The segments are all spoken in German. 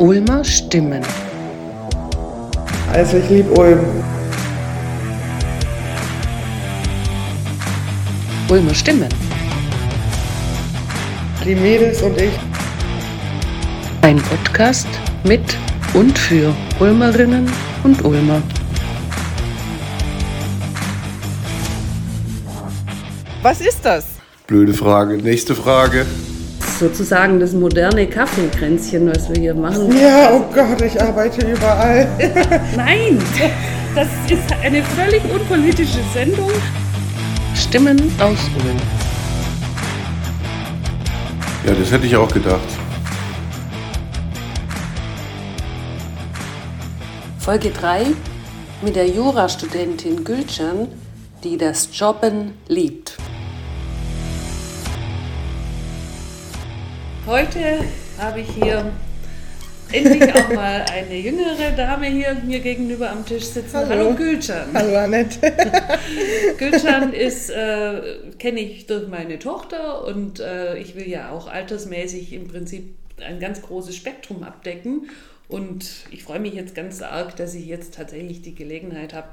Ulmer Stimmen. Also ich liebe Ulm. Ulmer Stimmen. Die Mädels und ich. Ein Podcast mit und für Ulmerinnen und Ulmer. Was ist das? Blöde Frage. Nächste Frage. Sozusagen das moderne Kaffeekränzchen, was wir hier machen. Ja, oh Gott, ich arbeite überall. Nein, das ist eine völlig unpolitische Sendung. Stimmen aus Ulm. Ja, das hätte ich auch gedacht. Folge 3 mit der Jurastudentin Gülcan, die das Jobben liebt. Heute habe ich hier endlich auch mal eine jüngere Dame hier mir gegenüber am Tisch sitzen. Hallo. Hallo Gülcan. Hallo Annette. Gülcan ist, äh, kenne ich durch meine Tochter und äh, ich will ja auch altersmäßig im Prinzip ein ganz großes Spektrum abdecken. Und ich freue mich jetzt ganz arg, dass ich jetzt tatsächlich die Gelegenheit habe,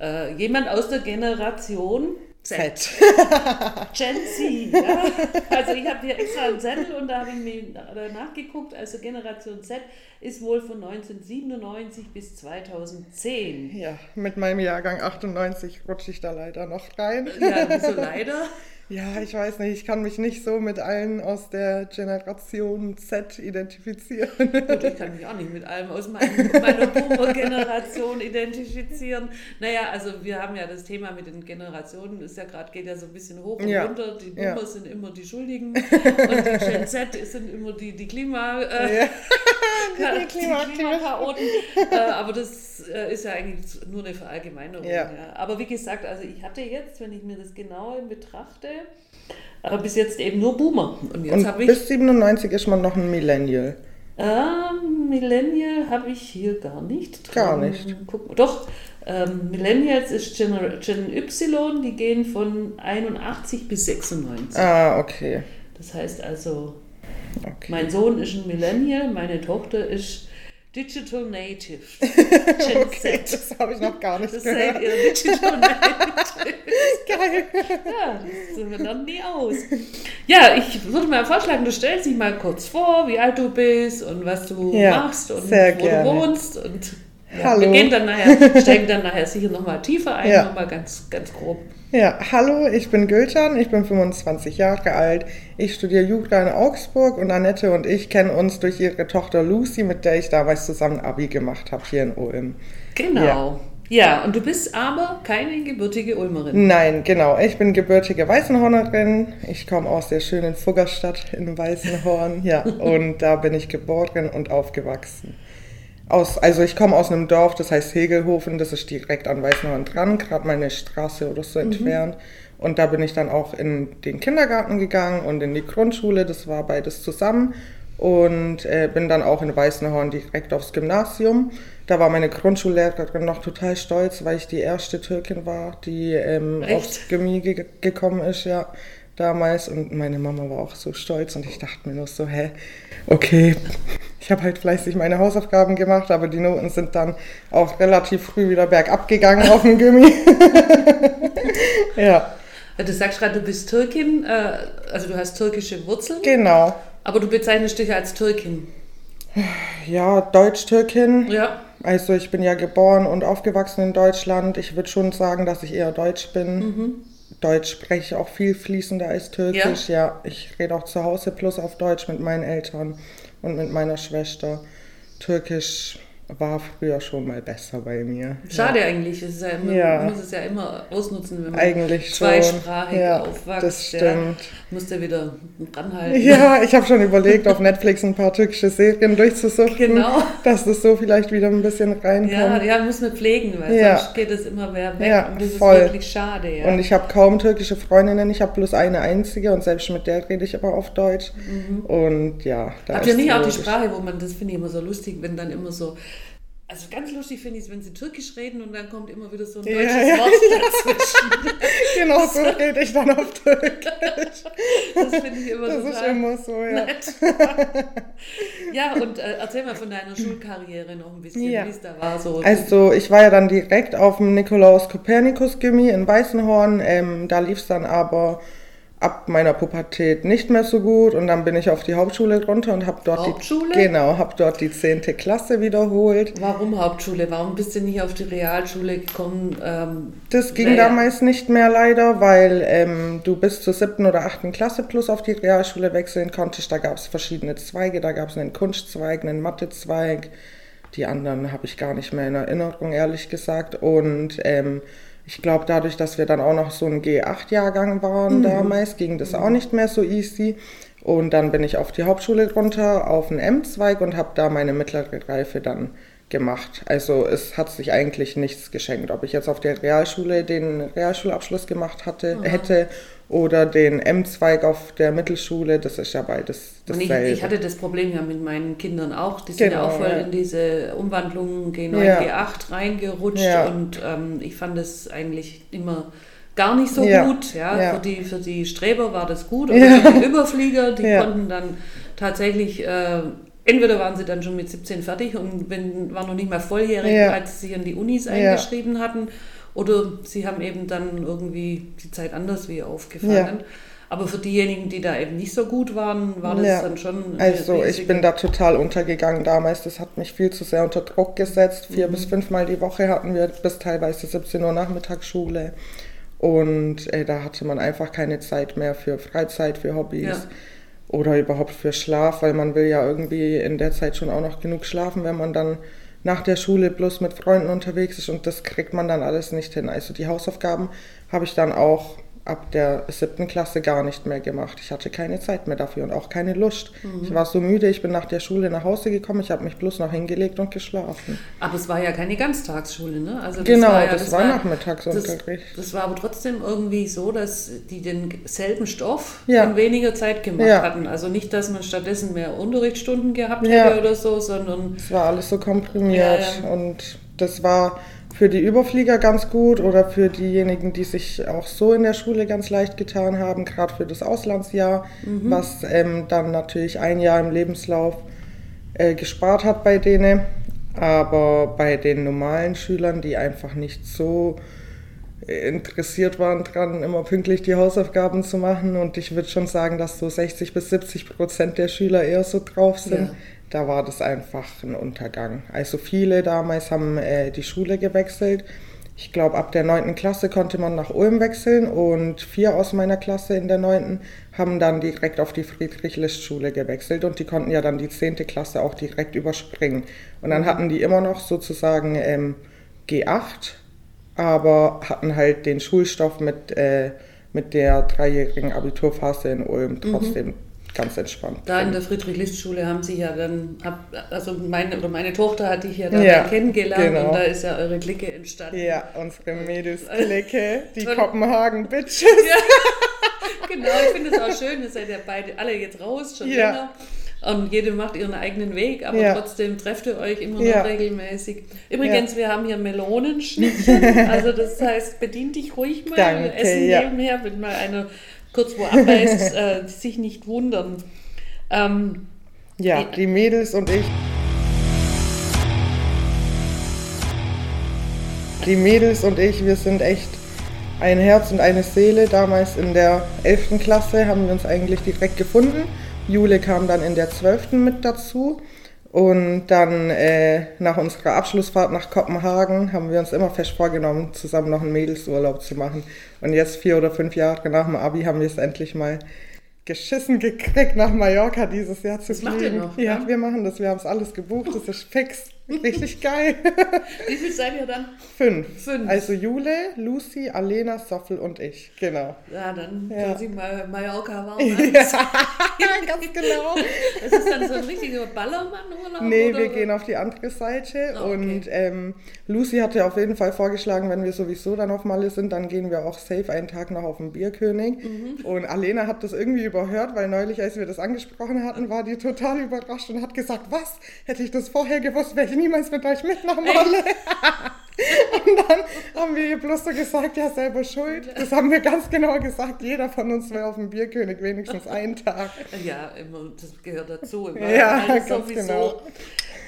äh, jemand aus der Generation Z, Z. Gen Z, ja. Also ich habe hier extra einen Zettel und da habe ich mir nachgeguckt. Also Generation Z ist wohl von 1997 bis 2010. Ja, mit meinem Jahrgang 98 rutsche ich da leider noch rein. Ja, wieso leider? Ja, ich weiß nicht, ich kann mich nicht so mit allen aus der Generation Z identifizieren. Gut, ich kann mich auch nicht mit allem aus meinem, meiner Boomer-Generation identifizieren. Naja, also wir haben ja das Thema mit den Generationen, ist ja gerade, geht ja so ein bisschen hoch und Ja, runter. Die ja. Boomer sind immer die Schuldigen und die Gen Z sind immer die, die Klima... Äh, Ja. die. Klimachaoten. äh, aber das äh, ist ja eigentlich nur eine Verallgemeinerung. Ja. Ja. Aber wie gesagt, also ich hatte jetzt, wenn ich mir das genau betrachte, aber bis jetzt eben nur Boomer. Und jetzt Und ich... bis 97 ist man noch ein Millennial. Ähm, Millennial habe ich hier gar nicht drin. Gar nicht. Guck, doch, ähm, Millennials ist Gener Gen Y, die gehen von 81 bis 96. Ah, okay. Das heißt also, okay. mein Sohn ist ein Millennial, meine Tochter ist Digital Native. Gen Okay, Z. das habe ich noch gar nicht Das gehört. Digital Native. Geil. Ja, das wir lernen nie aus. Ja, ich würde mal vorschlagen, du stellst dich mal kurz vor, wie alt du bist und was du Ja, machst und wo gerne. du wohnst. Und ja, Hallo. wir gehen dann nachher, steigen dann nachher sicher nochmal tiefer ein, Ja. nochmal ganz, ganz grob. Ja, hallo, ich bin Gülcan, ich bin 25 Jahre alt. Ich studiere Jura in Augsburg und Annette und ich kennen uns durch ihre Tochter Lucy, mit der ich damals zusammen Abi gemacht habe hier in Ulm. Genau. Ja. und du bist aber keine gebürtige Ulmerin. Nein, genau, ich bin gebürtige Weißenhornerin. Ich komme aus der schönen Fuggerstadt in Weißenhorn, ja, und da bin ich geboren und aufgewachsen. Aus, also ich komme aus einem Dorf, das heißt Hegelhofen, das ist direkt an Weißenhorn dran, gerade mal eine Straße oder so entfernt. Und da bin ich dann auch in den Kindergarten gegangen und in die Grundschule, das war beides zusammen. Und äh, bin dann auch in Weißenhorn direkt aufs Gymnasium. Da war meine Grundschullehrerin noch total stolz, weil ich die erste Türkin war, die ähm, aufs Gymnasium ge gekommen ist, ja, damals. Und meine Mama war auch so stolz und ich dachte mir nur so, hä, okay, ich habe halt fleißig meine Hausaufgaben gemacht, aber die Noten sind dann auch relativ früh wieder bergab gegangen auf dem Gimmi. ja, Du sagst gerade, du bist Türkin, äh, also du hast türkische Wurzeln, genau. aber du bezeichnest dich als Türkin. Ja, Deutsch-Türkin. Ja. Also ich bin ja geboren und aufgewachsen in Deutschland. Ich würde schon sagen, dass ich eher Deutsch bin. Deutsch spreche ich auch viel fließender als Türkisch. Ja, ich rede auch zu Hause plus auf Deutsch mit meinen Eltern und mit meiner Schwester. Türkisch war früher schon mal besser bei mir. Schade eigentlich. Es ist ja immer, Ja. Man muss es ja immer ausnutzen, wenn man Eigentlich zweisprachig Ja, aufwächst. das Ja. stimmt. Muss der wieder dranhalten. Ja, ich habe schon überlegt, auf Netflix ein paar türkische Serien durchzusuchen, Genau. dass das so vielleicht wieder ein bisschen reinkommt. Ja, ja, muss man pflegen, weil Ja. sonst geht es immer mehr weg. Ja, und das voll. ist wirklich schade. Ja. Und ich habe kaum türkische Freundinnen, ich habe bloß eine einzige und selbst mit der rede ich aber auf Deutsch. Und ja, da Habt ihr nicht auch die. Sprache, wo man, das finde ich immer so lustig, wenn dann immer so, also ganz lustig finde ich es, wenn sie türkisch reden und dann kommt immer wieder so ein deutsches ja, Wort dazwischen. Genau so rede ich dann auf Türkisch. Das finde ich immer Das total ist immer so, ja. nett. Ja, und äh, erzähl mal von deiner Schulkarriere noch ein bisschen, Ja. wie es da war. So. Also ich war ja dann direkt auf dem Nikolaus Kopernikus Gimmi in Weißenhorn. Ähm, da lief es dann aber ab meiner Pubertät nicht mehr so gut und dann bin ich auf die Hauptschule runter und habe dort Hauptschule? die genau habe dort die zehnte Klasse wiederholt. Warum Hauptschule? Warum bist du nicht auf die Realschule gekommen? Ähm, Das ging naja. damals nicht mehr leider, weil ähm, du bis zur siebten oder achten Klasse plus auf die Realschule wechseln konntest. Da gab es verschiedene Zweige, da gab es einen Kunstzweig, einen Mathezweig. Die anderen habe ich gar nicht mehr in Erinnerung, ehrlich gesagt. Und ähm, ich glaube, dadurch, dass wir dann auch noch so ein G8-Jahrgang waren damals, ging das auch nicht mehr so easy. Und dann bin ich auf die Hauptschule runter, auf einen M-Zweig und habe da meine mittlere Reife dann gemacht. Also es hat sich eigentlich nichts geschenkt. Ob ich jetzt auf der Realschule den Realschulabschluss gemacht hatte, hätte oder den M-Zweig auf der Mittelschule, das ist ja beides Und ich, dasselbe. ich hatte das Problem ja mit meinen Kindern auch. Die sind ja Genau, auch voll ja. in diese Umwandlung G9, Ja. G8 reingerutscht Ja. und ähm, ich fand es eigentlich immer gar nicht so Ja. gut. Ja? Ja. Für, die, für die Streber war das gut, Ja. für die Überflieger, die Ja. konnten dann tatsächlich, äh, entweder waren sie dann schon mit 17 fertig und wenn, waren noch nicht mal volljährig, Ja. als sie sich an die Unis Ja. eingeschrieben hatten, oder sie haben eben dann irgendwie die Zeit anders wie aufgefangen. Ja. Aber für diejenigen, die da eben nicht so gut waren, war das Ja. dann schon. Also ich bin da total untergegangen damals. Das hat mich viel zu sehr unter Druck gesetzt. Vier bis fünfmal die Woche hatten wir bis teilweise 17 Uhr Nachmittagsschule. Und äh, da hatte man einfach keine Zeit mehr für Freizeit, für Hobbys Ja. Oder überhaupt für Schlaf, weil man will ja irgendwie in der Zeit schon auch noch genug schlafen, wenn man dann nach der Schule bloß mit Freunden unterwegs ist und das kriegt man dann alles nicht hin. Also die Hausaufgaben habe ich dann auch ab der siebten Klasse gar nicht mehr gemacht. Ich hatte keine Zeit mehr dafür und auch keine Lust. Ich war so müde, ich bin nach der Schule nach Hause gekommen, ich habe mich bloß noch hingelegt und geschlafen. Aber es war ja keine Ganztagsschule, ne? Also das Genau, war ja, das war Nachmittagsunterricht. Das, das war aber trotzdem irgendwie so, dass die denselben Stoff Ja. in weniger Zeit gemacht Ja. hatten. Also nicht, dass man stattdessen mehr Unterrichtsstunden gehabt hätte oder so, sondern Es war alles so komprimiert und das war für die Überflieger ganz gut oder für diejenigen, die sich auch so in der Schule ganz leicht getan haben, gerade für das Auslandsjahr, Mhm. was ähm, dann natürlich ein Jahr im Lebenslauf äh, gespart hat bei denen. Aber bei den normalen Schülern, die einfach nicht so interessiert waren dran, immer pünktlich die Hausaufgaben zu machen. Und ich würde schon sagen, dass so 60 bis 70 Prozent der Schüler eher so drauf sind. Ja. Da war das einfach ein Untergang. Also viele damals haben äh, die Schule gewechselt. Ich glaube, ab der 9. Klasse konnte man nach Ulm wechseln und vier aus meiner Klasse in der 9. haben dann direkt auf die Friedrich-List-Schule gewechselt und die konnten ja dann die 10. Klasse auch direkt überspringen. Und dann hatten die immer noch sozusagen ähm, G8, aber hatten halt den Schulstoff mit, äh, mit der dreijährigen Abiturphase in Ulm trotzdem ganz entspannt. da in der Friedrich-List-Schule haben sie ja dann, also meine, oder meine Tochter hatte ich ja da Ja, kennengelernt genau. und da ist ja eure Clique entstanden. Ja, unsere Mädels-Clique, die. Kopenhagen-Bitches. Genau, ich finde es auch schön, ihr seid ja beide alle jetzt raus, schon Ja. länger. Und jede macht ihren eigenen Weg, aber Ja. trotzdem trefft ihr euch immer noch regelmäßig. Übrigens, wir haben hier Melonenschnittchen, also das heißt, bedien dich ruhig mal. Danke, wir essen nebenher, wenn mal einer kurz wo abbeißt, äh, sich nicht wundern. Ähm, Ja, Ja. die Mädels und ich. Die Mädels und ich, wir sind echt ein Herz und eine Seele. Damals in der 11. Klasse haben wir uns eigentlich direkt gefunden. Jule kam dann in der 12. mit dazu. Und dann äh, nach unserer Abschlussfahrt nach Kopenhagen haben wir uns immer fest vorgenommen, zusammen noch einen Mädelsurlaub zu machen. Und jetzt vier oder fünf Jahre nach dem Abi haben wir es endlich mal geschissen gekriegt, nach Mallorca dieses Jahr zu Das fliegen. macht ihr noch, ja, ja? wir machen das. Wir haben es alles gebucht. Das ist fix. Richtig geil. wie viel seid ihr dann? Fünf. Fünf. Also Jule, Lucy, Alena, Soffel und ich. Genau. Ja, dann Ja. kann sie mal Mallorca warm Ja, ganz genau. Das ist dann so ein richtiger Ballermann-Urlaub? Nee, oder? wir gehen auf die andere Seite. Ah, okay. Und ähm, Lucy hatte auf jeden Fall vorgeschlagen, wenn wir sowieso dann auf Malle sind, dann gehen wir auch safe einen Tag noch auf den Bierkönig. Mhm. Und Alena hat das irgendwie überhört, weil neulich, als wir das angesprochen hatten, war die total überrascht und hat gesagt, was? Hätte ich das vorher gewusst, wäre ich niemals mit euch mit nach Malle. Und dann haben wir ihr bloß so gesagt, ja, selber schuld. Das haben wir ganz genau gesagt. Jeder von uns will auf dem Bierkönig wenigstens einen Tag. Ja, immer, das gehört dazu. Immer. Ja, ganz genau.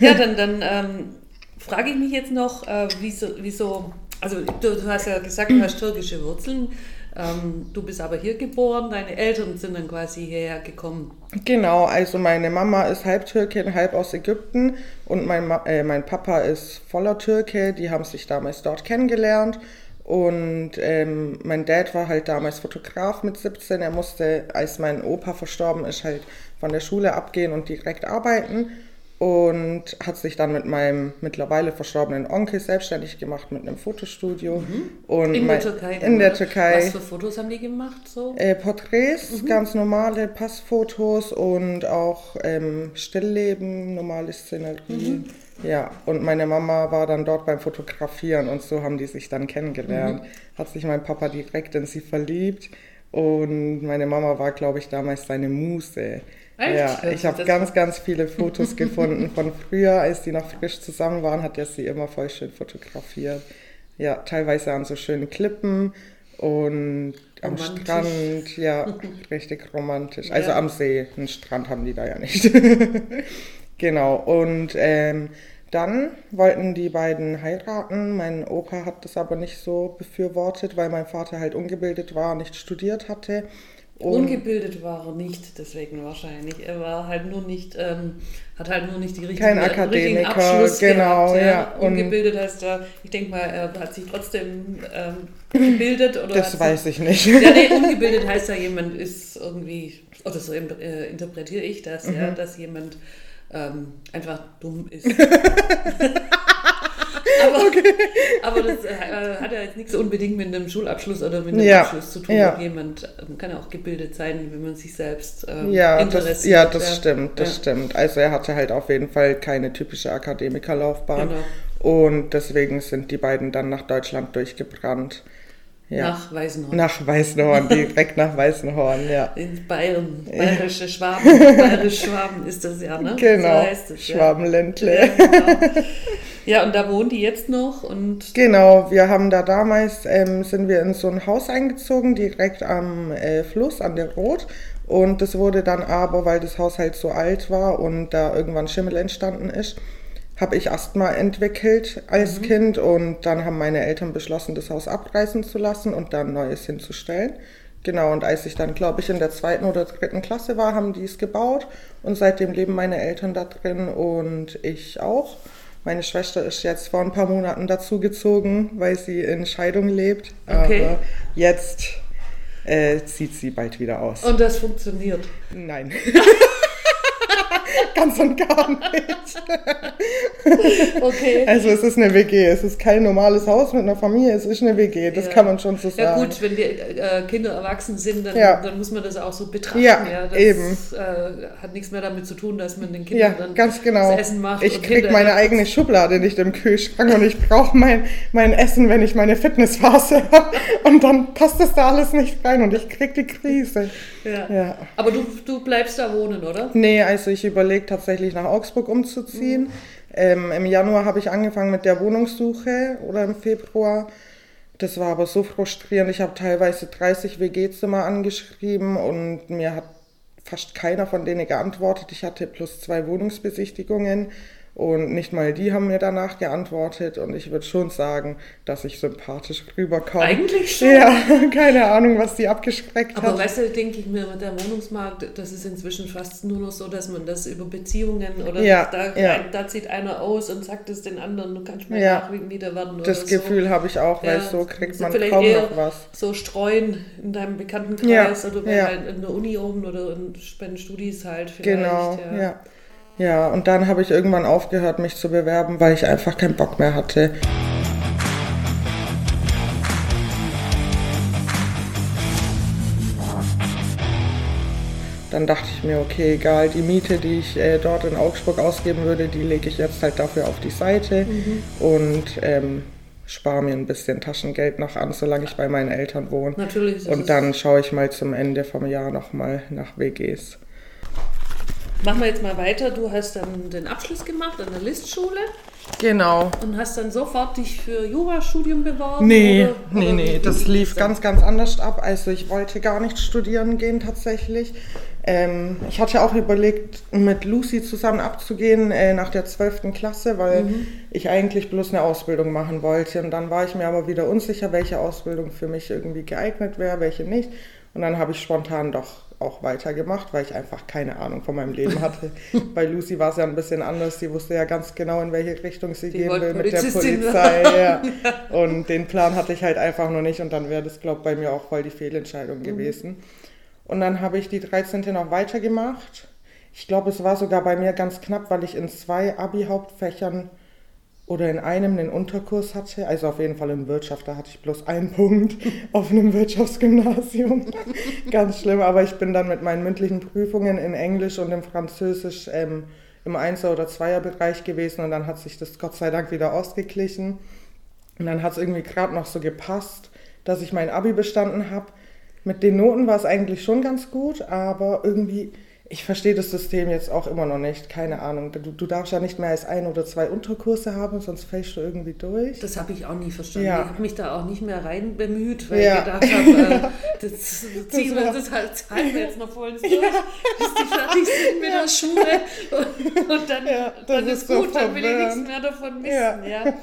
Ja, dann, dann ähm, frage ich mich jetzt noch, äh, wieso, wieso, also du, du hast ja gesagt, du hast türkische Wurzeln. Ähm, du bist aber hier geboren, deine Eltern sind dann quasi hierher gekommen. Genau, also meine Mama ist halb Türkin, halb aus Ägypten und mein, Ma äh, mein Papa ist voller Türke. Die haben sich damals dort kennengelernt. Und ähm, mein Dad war halt damals Fotograf mit 17. Er musste, als mein Opa verstorben ist, halt von der Schule abgehen und direkt arbeiten. Und hat sich dann mit meinem mittlerweile verstorbenen Onkel selbstständig gemacht mit einem Fotostudio. Und Mhm. In mein, der Türkei. In der oder? Türkei. Was für Fotos haben die gemacht? So? Äh, Porträts, ganz normale Passfotos und auch ähm, Stillleben, normale Szenerie. Ja, und meine Mama war dann dort beim Fotografieren und so haben die sich dann kennengelernt. Hat sich mein Papa direkt in sie verliebt und meine Mama war, glaube ich, damals seine Muse. Echt? Ja, ich habe ganz, ganz viele Fotos gefunden von früher, als die noch frisch zusammen waren, hat er sie immer voll schön fotografiert. Ja, teilweise an so schönen Klippen und am Romantisch. Strand, ja, richtig romantisch. Also Ja. am See, einen Strand haben die da ja nicht. genau, und ähm, dann wollten die beiden heiraten. Mein Opa hat das aber nicht so befürwortet, weil mein Vater halt ungebildet war, nicht studiert hatte. Und Ungebildet war er nicht, deswegen wahrscheinlich. Er war halt nur nicht, ähm, hat halt nur nicht die richtigen, Kein richtigen Akademiker, Abschluss genau, gehabt. ja. Und- Ungebildet heißt er, ich denke mal, er hat sich trotzdem ähm, gebildet oder das weiß sich, ich nicht. Ja, nee, ungebildet heißt ja, jemand ist irgendwie, oder so äh, interpretiere ich das, ja, Mhm. dass jemand ähm, einfach dumm ist. aber, aber das äh, hat ja jetzt nichts unbedingt mit einem Schulabschluss oder mit einem Ja, Abschluss zu tun. ja. Jemand ähm, kann ja auch gebildet sein, wenn man sich selbst ähm, Ja, interessiert. das, ja, das stimmt, das Ja. stimmt. Also er hatte halt auf jeden Fall keine typische Akademikerlaufbahn. Genau. Und deswegen sind die beiden dann nach Deutschland durchgebrannt. Ja. Nach Weißenhorn. Nach Weißenhorn, direkt nach Weißenhorn, ja. In Bayern, bayerische Schwaben, bayerisch Schwaben ist das ja, ne? Genau, So heißt es, ja. Schwabenländle. Ja, genau. ja, und da wohnen die jetzt noch und Genau, wir haben da damals, ähm, sind wir in so ein Haus eingezogen, direkt am äh, Fluss, an der Rot. Und das wurde dann aber, weil das Haus halt so alt war und da irgendwann Schimmel entstanden ist, habe ich Asthma entwickelt als Kind und dann haben meine Eltern beschlossen, das Haus abreißen zu lassen und dann Neues hinzustellen. Genau, und als ich dann, glaube ich, in der zweiten oder dritten Klasse war, haben die es gebaut und seitdem leben meine Eltern da drin und ich auch. Meine Schwester ist jetzt vor ein paar Monaten dazugezogen, weil sie in Scheidung lebt. Okay. Aber jetzt äh, zieht sie bald wieder aus. Und das funktioniert. Nein. Ganz und gar nicht. Okay. Also es ist eine WG, es ist kein normales Haus mit einer Familie, es ist eine WG, das Ja. kann man schon so sagen. Ja gut, wenn die äh, Kinder erwachsen sind, dann, Ja. dann muss man das auch so betrachten. Ja, das eben. Äh, hat nichts mehr damit zu tun, dass man den Kindern Ja, dann ganz genau. das Essen macht. Ich und krieg hinterher- meine eigene Schublade nicht im Kühlschrank und ich brauche mein, mein Essen, wenn ich meine Fitnessphase habe. Und dann passt das da alles nicht rein und ich krieg die Krise. Ja. Ja. Aber du, du bleibst da wohnen, oder? Nee, also ich überlege tatsächlich nach Augsburg umzuziehen. Ähm, Im Januar habe ich angefangen mit der Wohnungssuche oder im Februar. Das war aber so frustrierend. Ich habe teilweise 30 WG-Zimmer angeschrieben und mir hat fast keiner von denen geantwortet. Ich hatte plus zwei Wohnungsbesichtigungen und nicht mal die haben mir danach geantwortet. Und ich würde schon sagen, dass ich sympathisch rüberkomme. Eigentlich schon. Ja, keine Ahnung, was die abgeschreckt Aber hat. weißt du, denke ich mir, mit der Wohnungsmarkt, das ist inzwischen fast nur noch so, dass man das über Beziehungen oder Ja, da, ja. da zieht einer aus und sagt es den anderen, du kannst mal Ja. Nachmieter werden oder Das so. Gefühl habe ich auch, weil so kriegt man vielleicht kaum eher noch was. So streuen in deinem Bekanntenkreis oder halt in der Uni oben oder in, bei den Studis halt vielleicht. Genau, ja. Ja. und dann habe ich irgendwann aufgehört, mich zu bewerben, weil ich einfach keinen Bock mehr hatte. Dann dachte ich mir, okay, egal, die Miete, die ich äh, dort in Augsburg ausgeben würde, die lege ich jetzt halt dafür auf die Seite und ähm, spare mir ein bisschen Taschengeld noch an, solange ich bei meinen Eltern wohne. Natürlich Und dann schaue ich mal zum Ende vom Jahr nochmal nach WGs. Machen wir jetzt mal weiter. Du hast dann den Abschluss gemacht an der Listschule Genau. und hast dann sofort dich für Jurastudium beworben? Nee, oder, nee, oder nee, das lief dann? ganz, ganz anders ab. Also ich wollte gar nicht studieren gehen tatsächlich. Ähm, ich hatte auch überlegt, mit Lucy zusammen abzugehen äh, nach der 12. Klasse, weil Mhm. ich eigentlich bloß eine Ausbildung machen wollte. Und dann war ich mir aber wieder unsicher, welche Ausbildung für mich irgendwie geeignet wäre, welche nicht. Und dann habe ich spontan doch auch weitergemacht, weil ich einfach keine Ahnung von meinem Leben hatte. Bei Lucy war es ja ein bisschen anders. Sie wusste ja ganz genau, in welche Richtung sie Die gehen will mit der Polizei. Ja. Und den Plan hatte ich halt einfach noch nicht und dann wäre das, glaube ich, bei mir auch voll die Fehlentscheidung gewesen. Und dann habe ich die 13. noch weitergemacht. Ich glaube, es war sogar bei mir ganz knapp, weil ich in zwei Abi-Hauptfächern oder in einem einen Unterkurs hatte. Also auf jeden Fall in Wirtschaft, da hatte ich bloß einen Punkt auf einem Wirtschaftsgymnasium. ganz schlimm, aber ich bin dann mit meinen mündlichen Prüfungen in Englisch und in Französisch ähm, im Einser- oder Zweierbereich gewesen und dann hat sich das Gott sei Dank wieder ausgeglichen. Und dann hat es irgendwie gerade noch so gepasst, dass ich mein Abi bestanden habe. Mit den Noten war es eigentlich schon ganz gut, aber irgendwie, ich verstehe das System jetzt auch immer noch nicht. Keine Ahnung. Du, du darfst ja nicht mehr als ein oder zwei Unterkurse haben, sonst fällst du irgendwie durch. Das habe ich auch nie verstanden. Ja. Ich habe mich da auch nicht mehr rein bemüht, weil Ja. ich gedacht habe, äh, das ziehen wir das halt, zahlen wir jetzt noch voll durch, bis die fertig sind mit der Schule. Und, und dann, Ja, dann ist ist so gut, dann will ich nichts mehr davon wissen. Ja.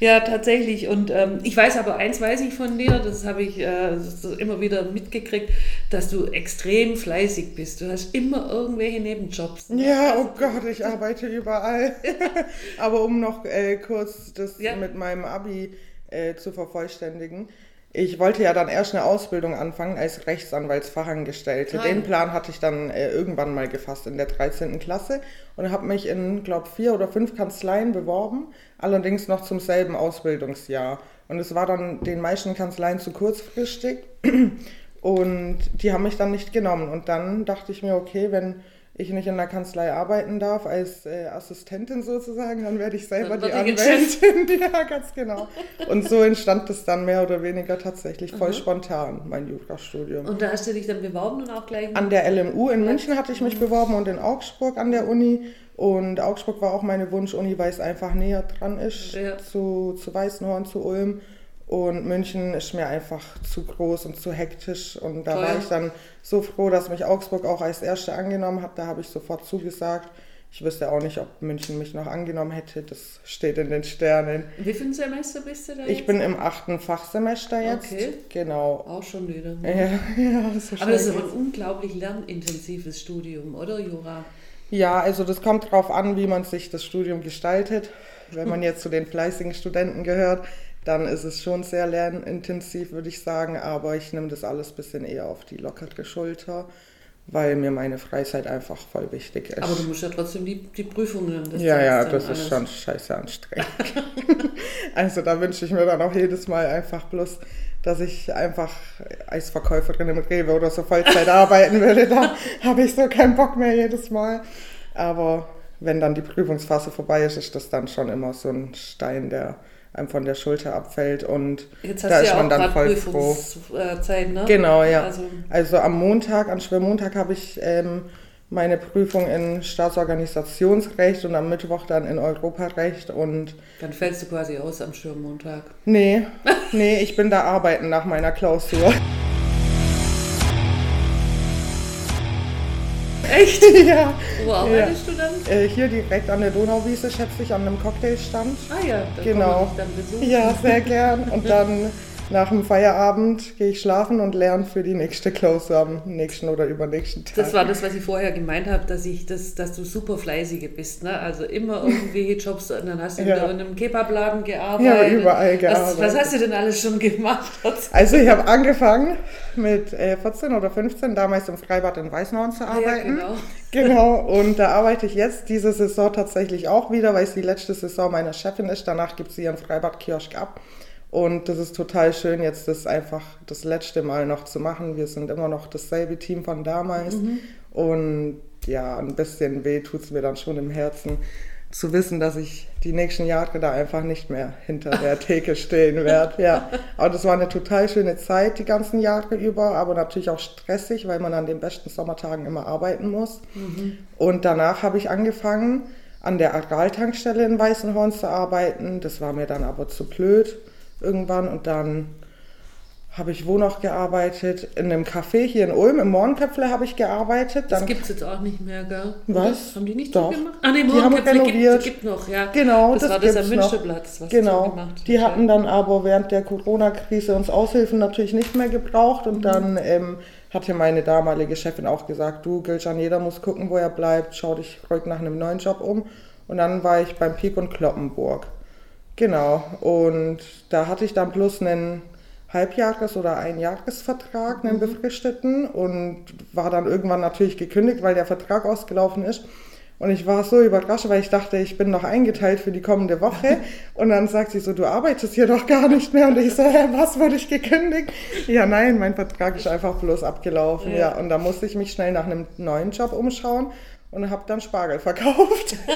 Ja. Tatsächlich. Und ähm, ich weiß aber, eins weiß ich von dir, das habe ich äh, immer wieder mitgekriegt, dass du extrem fleißig bist. Du hast immer irgendwelche Nebenjobs. Ja, oh Gott, ich arbeite überall. Aber um noch äh, kurz das Ja. mit meinem Abi äh, zu vervollständigen. Ich wollte ja dann erst eine Ausbildung anfangen als Rechtsanwaltsfachangestellte. Ah, Den. Plan hatte ich dann äh, irgendwann mal gefasst in der 13. Klasse und habe mich in, glaube vier oder fünf Kanzleien beworben, allerdings noch zum selben Ausbildungsjahr. Und es war dann den meisten Kanzleien zu kurzfristig und die haben mich dann nicht genommen. Und dann dachte ich mir, okay, wenn ich nicht in der Kanzlei arbeiten darf, als äh, Assistentin sozusagen, dann werde ich selber die Anwältin. ja, ganz genau. Und so entstand es dann mehr oder weniger tatsächlich voll spontan, mein Jurastudium. Und da hast du dich dann beworben und auch gleich. An der LMU in München hatte ich mich beworben und in Augsburg an der Uni. Und Augsburg war auch meine Wunschuni, weil es einfach näher dran ist Ja. zu, zu Weißenhorn, zu Ulm. Und München ist mir einfach zu groß und zu hektisch. Und da Teuer. war ich dann so froh, dass mich Augsburg auch als Erste angenommen hat. Da habe ich sofort zugesagt. Ich wüsste auch nicht, ob München mich noch angenommen hätte. Das steht in den Sternen. Wie viele Semester bist du da Ich jetzt? bin im achten Fachsemester jetzt. Okay. Genau. Auch schon wieder. Ja, ja, so Aber das ist aber ein unglaublich lernintensives Studium, oder Jura? Ja, also das kommt drauf an, wie man sich das Studium gestaltet. Wenn man jetzt zu den fleißigen Studenten gehört, dann ist es schon sehr lernintensiv, würde ich sagen. Aber ich nehme das alles ein bisschen eher auf die lockere Schulter, weil mir meine Freizeit einfach voll wichtig ist. Aber du musst ja trotzdem die, die Prüfungen. Das ja, ja, das alles. ist schon scheiße anstrengend. also da wünsche ich mir dann auch jedes Mal einfach bloß, dass ich einfach als Verkäuferin im Rewe oder so Vollzeit arbeiten würde. Da habe ich so keinen Bock mehr jedes Mal. Aber wenn dann die Prüfungsphase vorbei ist, ist das dann schon immer so ein Stein, der einem von der Schulter abfällt und Jetzt da ist ja man dann voll froh. Prüfungszeit, ne? Genau, ja. Also, Also am Montag, an Schwermontag habe ich ähm, meine Prüfung in Staatsorganisationsrecht und am Mittwoch dann in Europarecht und dann fällst du quasi aus am Schirmmontag. nee, nee, ich bin da arbeiten nach meiner Klausur. Echt? ja. Wo arbeitest du dann? Äh, hier direkt an der Donauwiese, schätze ich, an einem Cocktailstand. Ah ja, da Genau. dann besuchen. Ja, sehr gern. Und dann nach dem Feierabend gehe ich schlafen und lerne für die nächste Klausur am nächsten oder übernächsten Tag. Das war das, was ich vorher gemeint habe, dass ich das, dass du super fleißige bist, ne? Also immer irgendwelche Jobs und dann hast du Ja. wieder in einem Kebabladen gearbeitet. Ja, überall Was, gearbeitet. was hast du denn alles schon gemacht? Also ich habe angefangen mit äh, 14 oder 15 damals im Freibad in Weißenhorn zu Ah ja, arbeiten. genau. Genau, und da arbeite ich jetzt diese Saison tatsächlich auch wieder, weil es die letzte Saison meiner Chefin ist. Danach gibt sie ihren Freibad-Kiosk ab. Und das ist total schön, jetzt das einfach das letzte Mal noch zu machen. Wir sind immer noch dasselbe Team von damals. Und ja, ein bisschen weh tut es mir dann schon im Herzen, zu wissen, dass ich die nächsten Jahre da einfach nicht mehr hinter der Theke stehen werde. Ja, aber das war eine total schöne Zeit die ganzen Jahre über, aber natürlich auch stressig, weil man an den besten Sommertagen immer arbeiten muss. Und danach habe ich angefangen, an der Agraltankstelle in Weißenhorn zu arbeiten. Das war mir dann aber zu blöd irgendwann und dann habe ich wo noch gearbeitet? In einem Café hier in Ulm, im Morgenköpfle habe ich gearbeitet. Das Dann, gibt es jetzt auch nicht mehr, gell? Was? Oder? Haben die nicht Doch. gemacht? Ah, nee, Die haben Morgenköpfle renoviert. Gibt, gibt noch, ja. Genau, das, das war das am. Münsterplatz, was genau. die gemacht Die hat, hatten dann aber während der Corona-Krise uns Aushilfen natürlich nicht mehr gebraucht Mhm. und dann ähm, hatte meine damalige Chefin auch gesagt, du Giljan, jeder muss gucken, wo er bleibt, schau dich ruhig nach einem neuen Job um. Und dann war ich beim Pik und Kloppenburg. Genau. Und da hatte ich dann bloß einen Halbjahres- oder Einjahresvertrag, einen befristeten und war dann irgendwann natürlich gekündigt, weil der Vertrag ausgelaufen ist. Und ich war so überrascht, weil ich dachte, ich bin noch eingeteilt für die kommende Woche. Und dann sagt sie so, du arbeitest hier doch gar nicht mehr. Und ich so, hä, was, wurde ich gekündigt? Ja, nein, mein Vertrag ist einfach bloß abgelaufen. Ja. Ja, und da musste ich mich schnell nach einem neuen Job umschauen und habe dann Spargel verkauft.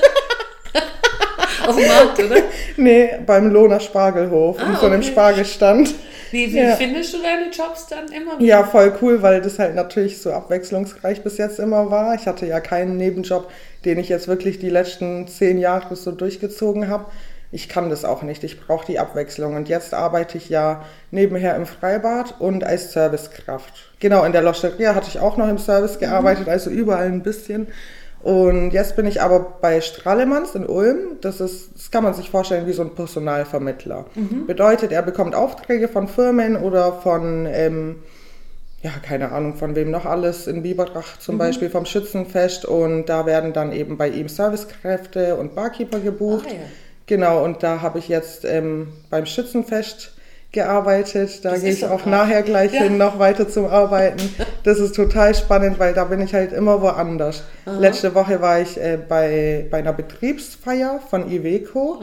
Auf dem Markt, oder? nee, beim Lohner Spargelhof, Ah, so einem okay. Spargelstand. Wie, wie Ja. findest du deine Jobs dann immer? Ja, voll cool, weil das halt natürlich so abwechslungsreich bis jetzt immer war. Ich hatte ja keinen Nebenjob, den ich jetzt wirklich die letzten zehn Jahre so durchgezogen habe. Ich kann das auch nicht. Ich brauche die Abwechslung. Und jetzt arbeite ich ja nebenher im Freibad und als Servicekraft. Genau, in der Losteria hatte ich auch noch im Service gearbeitet, also überall ein bisschen. Und jetzt bin ich aber bei Strahlemanns in Ulm. Das ist, das kann man sich vorstellen wie so ein Personalvermittler. Bedeutet, er bekommt Aufträge von Firmen oder von, ähm, ja, keine Ahnung von wem noch alles, in Biberach zum Beispiel vom Schützenfest. Und da werden dann eben bei ihm Servicekräfte und Barkeeper gebucht. Ah, ja. Genau, und da habe ich jetzt ähm, beim Schützenfest gearbeitet. Da Das gehe ich auch nachher gleich Ja. hin, noch weiter zum Arbeiten. Das ist total spannend, weil da bin ich halt immer woanders. Letzte Woche war ich äh, bei, bei einer Betriebsfeier von Iveco.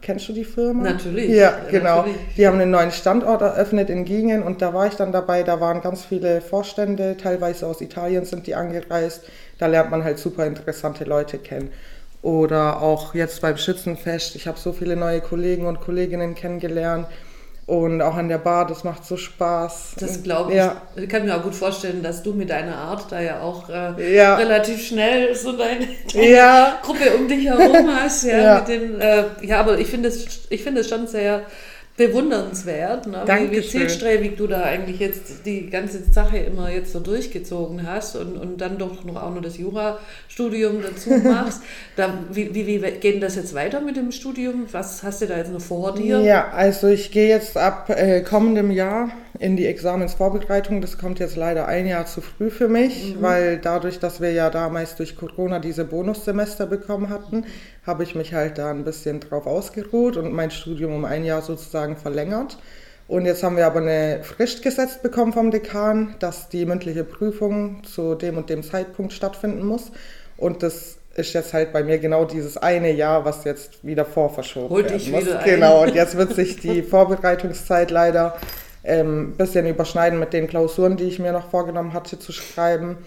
Kennst du die Firma? Natürlich, Ja, genau. natürlich. Die haben einen neuen Standort eröffnet in Gingen und da war ich dann dabei. Da waren ganz viele Vorstände, teilweise aus Italien sind die angereist. Da lernt man halt super interessante Leute kennen. Oder auch jetzt beim Schützenfest. Ich habe so viele neue Kollegen und Kolleginnen kennengelernt. Und auch an der Bar, das macht so Spaß. Das glaube ich. Ja, Ich kann mir auch gut vorstellen, dass du mit deiner Art da ja auch äh, Ja. relativ schnell so deine, deine Ja. Gruppe um dich herum hast. Ja, Ja. Den, äh, ja aber ich finde es, ich finde es schon sehr bewundernswert, ne? wie, wie Dankeschön. zielstrebig du da eigentlich jetzt die ganze Sache immer jetzt so durchgezogen hast und, und dann doch noch auch noch das Jurastudium dazu machst. da, wie, wie, wie geht denn das jetzt weiter mit dem Studium? Was hast du da jetzt noch vor dir? Ja, also ich gehe jetzt ab äh, kommendem Jahr in die Examensvorbereitung. Das kommt jetzt leider ein Jahr zu früh für mich, weil dadurch, dass wir ja damals durch Corona diese Bonussemester bekommen hatten, habe ich mich halt da ein bisschen drauf ausgeruht und mein Studium um ein Jahr sozusagen verlängert. Und jetzt haben wir aber eine Frist gesetzt bekommen vom Dekan, dass die mündliche Prüfung zu dem und dem Zeitpunkt stattfinden muss. Und das ist jetzt halt bei mir genau dieses eine Jahr, was jetzt wieder vorverschoben Holt werden muss. wieder ein. Genau, und jetzt wird sich die Vorbereitungszeit leider ein ähm, bisschen überschneiden mit den Klausuren, die ich mir noch vorgenommen hatte zu schreiben.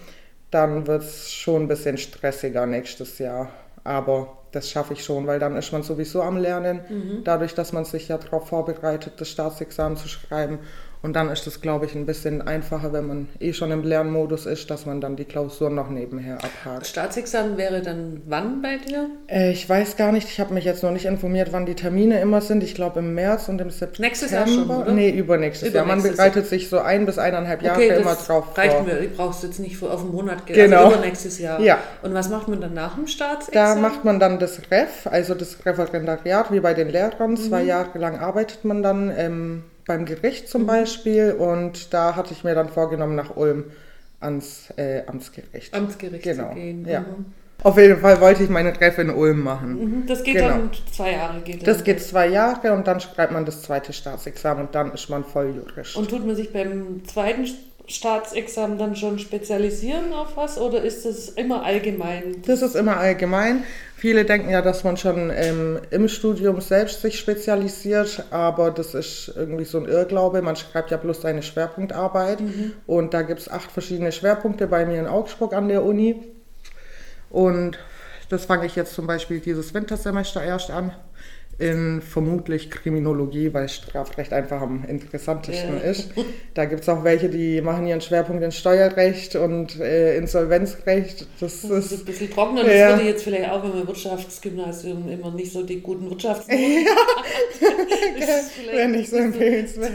Dann wird es schon ein bisschen stressiger nächstes Jahr. Aber das schaffe ich schon, weil dann ist man sowieso am Lernen, Mhm. dadurch, dass man sich ja darauf vorbereitet, das Staatsexamen zu schreiben. Und dann ist es, glaube ich, ein bisschen einfacher, wenn man eh schon im Lernmodus ist, dass man dann die Klausuren noch nebenher abhakt. Staatsexamen wäre dann wann bei dir? Äh, ich weiß gar nicht, ich habe mich jetzt noch nicht informiert, wann die Termine immer sind. Ich glaube im März und im September. Nächstes Jahr schon, oder? Nee, übernächstes Jahr. Man bereitet sich so ein bis eineinhalb Jahre Okay, immer drauf reicht vor. mir. Ich brauch's jetzt nicht auf einen Monat, ge- Genau. also übernächstes Jahr. Ja. Und was macht man dann nach dem Da Staatsexamen? macht man dann das Ref, also das Referendariat, wie bei den Lehrern. Mhm. Zwei Jahre lang arbeitet man dann ähm, beim Gericht Mhm. zum Beispiel. Und da hatte ich mir dann vorgenommen, nach Ulm ans äh, Amtsgericht. Amtsgericht genau. zu gehen. Ja. Mhm. Auf jeden Fall wollte ich meine Ref in Ulm machen. Mhm, Das geht Genau. dann zwei Jahre. Geht Das dann. geht zwei Jahre und dann schreibt man das zweite Staatsexamen und dann ist man Volljurist. Und tut man sich beim zweiten Staatsexamen dann schon spezialisieren auf was oder ist das immer allgemein? Das ist immer allgemein. Viele denken ja, dass man schon ähm, im Studium selbst sich spezialisiert, aber das ist irgendwie so ein Irrglaube. Man schreibt ja bloß seine Schwerpunktarbeit und da gibt es acht verschiedene Schwerpunkte bei mir in Augsburg an der Uni. Und Das fange ich jetzt zum Beispiel dieses Wintersemester erst an. In vermutlich Kriminologie, weil Strafrecht einfach am interessantesten Ja. ist. Da gibt es auch welche, die machen ihren Schwerpunkt in Steuerrecht und äh, Insolvenzrecht. Das Das ist ist ein bisschen trockener. Das Ja. würde jetzt vielleicht auch, wenn man Wirtschaftsgymnasium immer nicht so die guten Wirtschaftsnoten wäre nicht so empfehlenswert.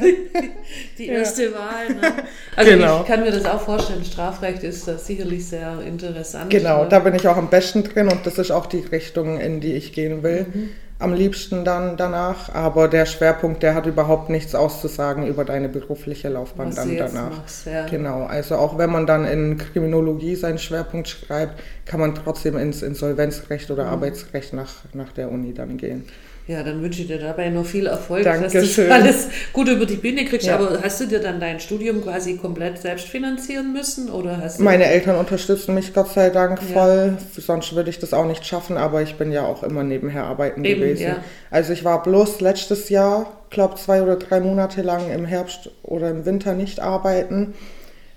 die Ja. erste Wahl. Ne? Also Genau. ich kann mir das auch vorstellen. Strafrecht ist da sicherlich sehr interessant. Genau, ne? da bin ich auch am besten drin und das ist auch die Richtung, in die ich gehen will. Mhm. Am liebsten dann danach, aber der Schwerpunkt, der hat überhaupt nichts auszusagen über deine berufliche Laufbahn was dann du jetzt danach. machst. Ja. Genau, also auch wenn man dann in Kriminologie seinen Schwerpunkt schreibt, kann man trotzdem ins Insolvenzrecht Mhm. oder Arbeitsrecht nach, nach der Uni dann gehen. Ja, dann wünsche ich dir dabei noch viel Erfolg, dass du Dankeschön. alles gut über die Bühne kriegst. Ja. Aber hast du dir dann dein Studium quasi komplett selbst finanzieren müssen? Oder hast Meine Eltern unterstützen mich Gott sei Dank Ja. voll, sonst würde ich das auch nicht schaffen, aber ich bin ja auch immer nebenher arbeiten Eben, gewesen. ja. Also ich war bloß letztes Jahr, glaube zwei oder drei Monate lang im Herbst oder im Winter nicht arbeiten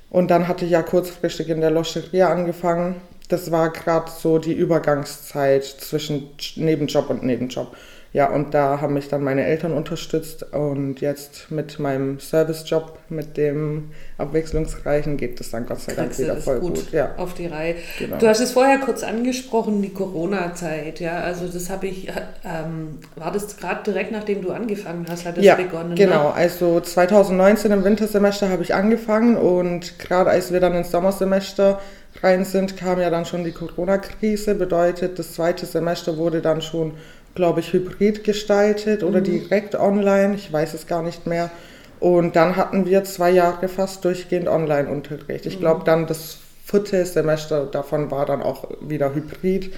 und dann hatte ich ja kurzfristig in der Loscheria angefangen. Das war gerade so die Übergangszeit zwischen Nebenjob und Nebenjob. Ja, und da haben mich dann meine Eltern unterstützt und jetzt mit meinem Servicejob, mit dem abwechslungsreichen, geht es dann Gott sei Dank wieder voll gut, gut. Ja. auf die Reihe. Genau. Du hast es vorher kurz angesprochen, die Corona-Zeit. Ja, also das habe ich, ähm, war das gerade direkt nachdem du angefangen hast, hat das ja, begonnen? genau. Ne? Also 2019 im Wintersemester habe ich angefangen und gerade als wir dann ins Sommersemester rein sind, kam ja dann schon die Corona-Krise. Bedeutet, das zweite Semester wurde dann schon, glaube ich, hybrid gestaltet oder direkt online. Ich weiß es gar nicht mehr. Und dann hatten wir zwei Jahre fast durchgehend Online-Unterricht. Ich glaube, dann das vierte Semester davon war dann auch wieder hybrid.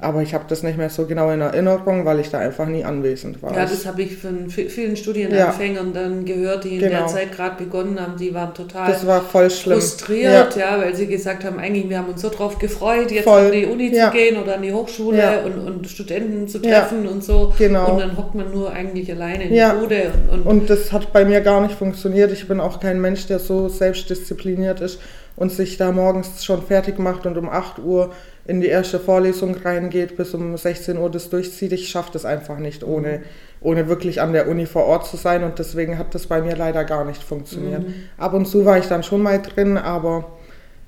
Aber ich habe das nicht mehr so genau in Erinnerung, weil ich da einfach nie anwesend war. Ja, das habe ich von vi- vielen Studienanfängern dann gehört, die in der Genau. Zeit gerade begonnen haben. Die waren total das war frustriert, ja. weil sie gesagt haben, eigentlich, wir haben uns so drauf gefreut, jetzt Voll, an die Uni ja. zu gehen oder an die Hochschule Ja. und, und Studenten zu Ja, treffen und so. genau. Und dann hockt man nur eigentlich alleine in Ja. der Bude. Und, und Und das hat bei mir gar nicht funktioniert. Ich bin auch kein Mensch, der so selbstdiszipliniert ist und sich da morgens schon fertig macht und um 8 Uhr in die erste Vorlesung reingeht, bis um 16 Uhr das durchzieht. Ich schaffe das einfach nicht, ohne, ohne wirklich an der Uni vor Ort zu sein. Und deswegen hat das bei mir leider gar nicht funktioniert. Ab und zu war ich dann schon mal drin, aber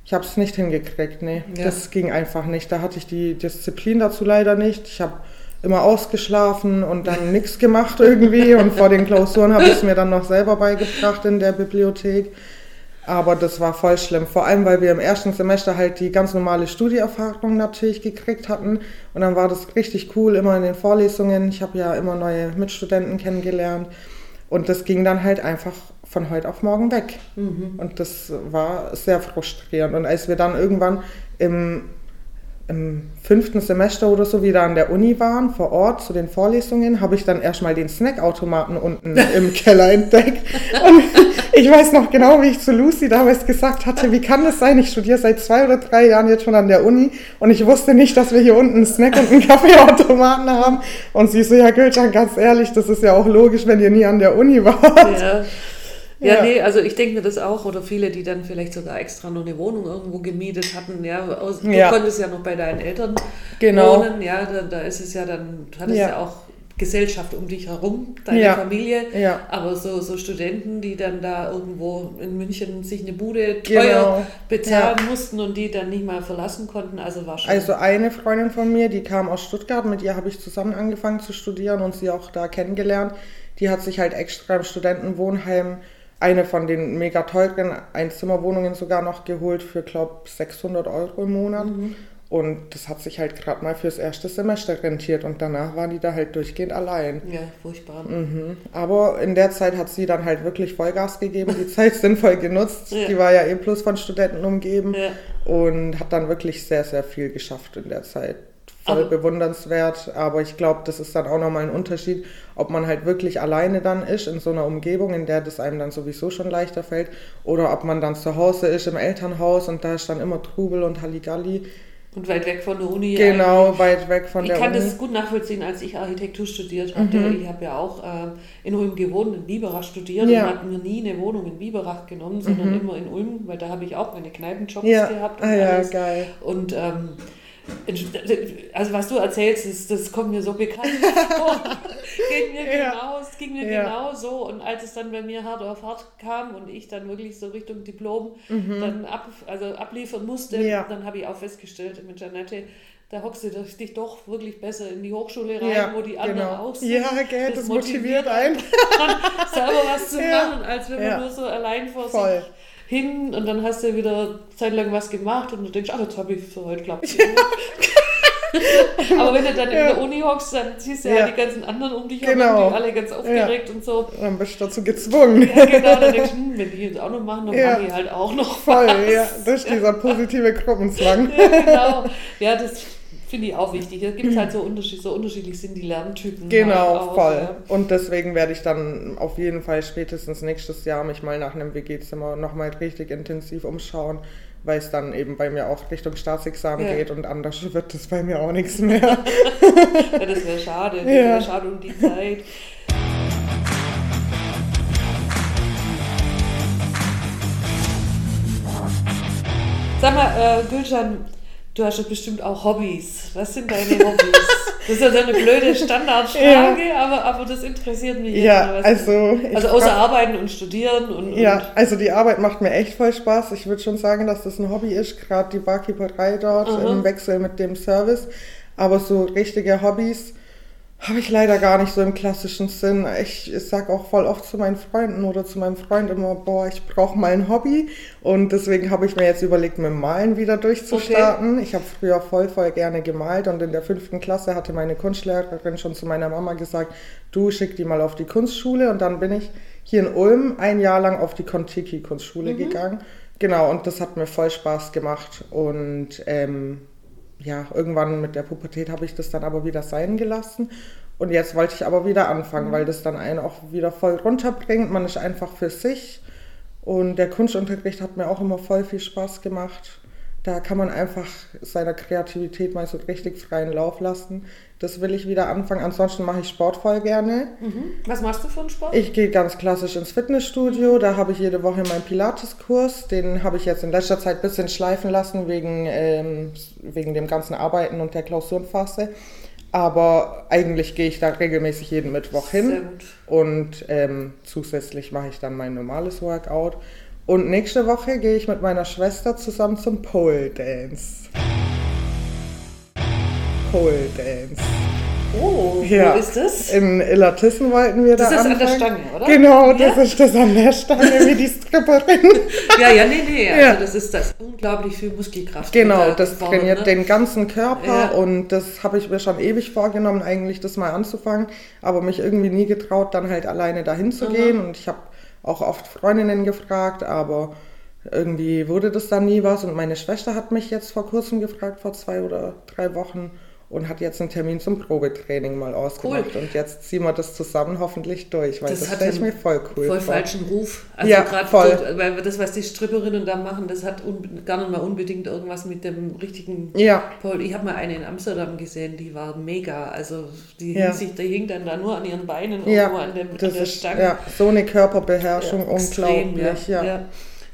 ich habe es nicht hingekriegt. Nee, Ja. das ging einfach nicht. Da hatte ich die Disziplin dazu leider nicht. Ich habe immer ausgeschlafen und dann nichts gemacht irgendwie. Und vor den Klausuren habe ich es mir dann noch selber beigebracht in der Bibliothek. Aber das war voll schlimm. Vor allem, weil wir im ersten Semester halt die ganz normale Studieerfahrung natürlich gekriegt hatten. Und dann war das richtig cool, immer in den Vorlesungen. Ich habe ja immer neue Mitstudenten kennengelernt. Und das ging dann halt einfach von heute auf morgen weg. Und das war sehr frustrierend. Und als wir dann irgendwann im im fünften Semester oder so wieder an der Uni waren, vor Ort zu den Vorlesungen, habe ich dann erstmal den Snackautomaten unten im Keller entdeckt. Und ich weiß noch genau, wie ich zu Lucy damals gesagt hatte, wie kann das sein? Ich studiere seit zwei oder drei Jahren jetzt schon an der Uni und ich wusste nicht, dass wir hier unten einen Snack- und einen Kaffeeautomaten haben. Und sie so, ja Gülcan, ganz ehrlich, das ist ja auch logisch, wenn ihr nie an der Uni wart. Ja. Ja, Ja. nee, also ich denke mir das auch, oder viele, die dann vielleicht sogar extra noch eine Wohnung irgendwo gemietet hatten, ja, aus, du Ja. konntest ja noch bei deinen Eltern Genau. wohnen, ja, da, da ist es ja dann, du hattest Ja. ja. auch Gesellschaft um dich herum, deine Ja. Familie, Ja. aber so, so Studenten, die dann da irgendwo in München sich eine Bude Genau. teuer bezahlen mussten und die dann nicht mal verlassen konnten, also war schon... Also eine Freundin von mir, die kam aus Stuttgart, mit ihr habe ich zusammen angefangen zu studieren und sie auch da kennengelernt. Die hat sich halt extra im Studentenwohnheim eine von den mega teuren Einzimmerwohnungen sogar noch geholt für, glaube 600 Euro im Monat. Und das hat sich halt gerade mal fürs erste Semester rentiert und danach waren die da halt durchgehend allein. ja, furchtbar. Mhm. Aber in der Zeit hat sie dann halt wirklich Vollgas gegeben, die Zeit sinnvoll genutzt. Ja. Die war ja eh plus von Studenten umgeben Ja. und hat dann wirklich sehr, sehr viel geschafft in der Zeit. Voll Aber- bewundernswert, aber ich glaube, das ist dann auch nochmal ein Unterschied, ob man halt wirklich alleine dann ist in so einer Umgebung, in der das einem dann sowieso schon leichter fällt, oder ob man dann zu Hause ist im Elternhaus und da ist dann immer Trubel und Halligalli. Und weit weg von der Uni. Genau, eigentlich. weit weg von ich der kann Uni. Mhm. das gut nachvollziehen, als ich Architektur studiert hatte. Ich habe ja auch äh, in Ulm gewohnt, in Biberach studiert Ja. Mhm. und habe mir nie eine Wohnung in Biberach genommen, sondern immer in Ulm, weil da habe ich auch meine Kneipenjobs Ja, gehabt. ah, ja, geil. Und ähm, Also was du erzählst, das, das kommt mir so bekannt vor. Geht mir Ja. genau, es ging mir Ja. genau so. Und als es dann bei mir hart auf hart kam und ich dann wirklich so Richtung Diplom dann ab, also abliefern musste, Mhm. Ja. dann habe ich auch festgestellt mit Janette, da hockst du dich doch wirklich besser in die Hochschule rein, Ja, wo die anderen genau. auch sind. Ja, gell, das motiviert einen. selber was zu machen, als wenn man nur so allein vor Voll. sich hin und dann hast du wieder zeitlang was gemacht und du denkst, ach, jetzt habe ich für heute klappt Aber wenn du dann in Ja. der Uni hockst, dann siehst du ja, Ja. die ganzen anderen um dich Genau. herum, die alle ganz aufgeregt und so. Dann bist du dazu gezwungen. Ja, genau, dann denkst du, hm, wenn die jetzt auch noch machen, dann Ja. mache ich halt auch noch Voll, was. ja. Das ist dieser positive Gruppenzwang. Ja, genau. Ja, das finde ich auch wichtig. Da gibt es halt so unterschiedlich, so unterschiedlich sind die Lerntypen. Genau, halt auch, voll. ja. Und deswegen werde ich dann auf jeden Fall spätestens nächstes Jahr mich mal nach einem WG-Zimmer nochmal richtig intensiv umschauen, weil es dann eben bei mir auch Richtung Staatsexamen Ja. geht und anders wird das bei mir auch nichts mehr. Ja, das wäre schade. Das wäre schade um die Zeit. Sag mal, äh, Gülcan, du hast doch bestimmt auch Hobbys. Was sind deine Hobbys? Das ist ja so eine blöde Standardfrage, aber, aber das interessiert mich. jetzt Ja, was- also also außer frag- Arbeiten und Studieren und, Ja, und also die Arbeit macht mir echt voll Spaß. Ich würde schon sagen, dass das ein Hobby ist, gerade die Barkeeperei dort Aha. im Wechsel mit dem Service. Aber so richtige Hobbys habe ich leider gar nicht so im klassischen Sinn. Ich, ich sage auch voll oft zu meinen Freunden oder zu meinem Freund immer, boah, ich brauche mal ein Hobby. Und deswegen habe ich mir jetzt überlegt, mit dem Malen wieder durchzustarten. Ich habe früher voll, voll gerne gemalt und in der fünften Klasse hatte meine Kunstlehrerin schon zu meiner Mama gesagt, du schick die mal auf die Kunstschule. Und dann bin ich hier in Ulm ein Jahr lang auf die Kontiki-Kunstschule gegangen. Genau, und das hat mir voll Spaß gemacht. Und ähm, ja, irgendwann mit der Pubertät habe ich das dann aber wieder sein gelassen. Und jetzt wollte ich aber wieder anfangen, weil das dann einen auch wieder voll runterbringt. Man ist einfach für sich. Und der Kunstunterricht hat mir auch immer voll viel Spaß gemacht. Da kann man einfach seiner Kreativität mal so richtig freien Lauf lassen. Das will ich wieder anfangen. Ansonsten mache ich Sport voll gerne. was machst du für einen Sport? Ich gehe ganz klassisch ins Fitnessstudio. Da habe ich jede Woche meinen Pilates-Kurs. Den habe ich jetzt in letzter Zeit ein bisschen schleifen lassen wegen, ähm, wegen dem ganzen Arbeiten und der Klausurenphase. Aber eigentlich gehe ich da regelmäßig jeden Mittwoch hin. Und ähm, zusätzlich mache ich dann mein normales Workout. Und nächste Woche gehe ich mit meiner Schwester zusammen zum Pole Dance. Pole Dance. Oh, Ja. wo ist das? In Illertissen wollten wir Das da ist an der anfangen. Stange, oder? Genau, das Ja? ist das an der Stange wie die Stripperin. Ja, ja, nee, nee. Also Ja. das ist das unglaublich viel Muskelkraft. Genau, da das gefordert, trainiert ne? den ganzen Körper Ja. und das habe ich mir schon ewig vorgenommen, eigentlich das mal anzufangen, aber mich irgendwie nie getraut, dann halt alleine dahin zu gehen und ich habe auch oft Freundinnen gefragt, aber irgendwie wurde das dann nie was. Und meine Schwester hat mich jetzt vor kurzem gefragt, vor zwei oder drei Wochen und hat jetzt einen Termin zum Probetraining mal ausgemacht Cool. und jetzt ziehen wir das zusammen hoffentlich durch, weil Das das, stelle ich mir voll cool voll vor. falschen Ruf. Also Ja, gerade voll. so, weil das, was die Stripperinnen da machen, das hat gar nicht mal unbedingt irgendwas mit dem richtigen Ja. Pol. Ich habe mal eine in Amsterdam gesehen, die war mega. Also die Ja. hing sich, die hing dann da nur an ihren Beinen Ja, irgendwo an, dem, an der ist Stange. ja, so eine Körperbeherrschung, Extrem, unglaublich. ja. Ja.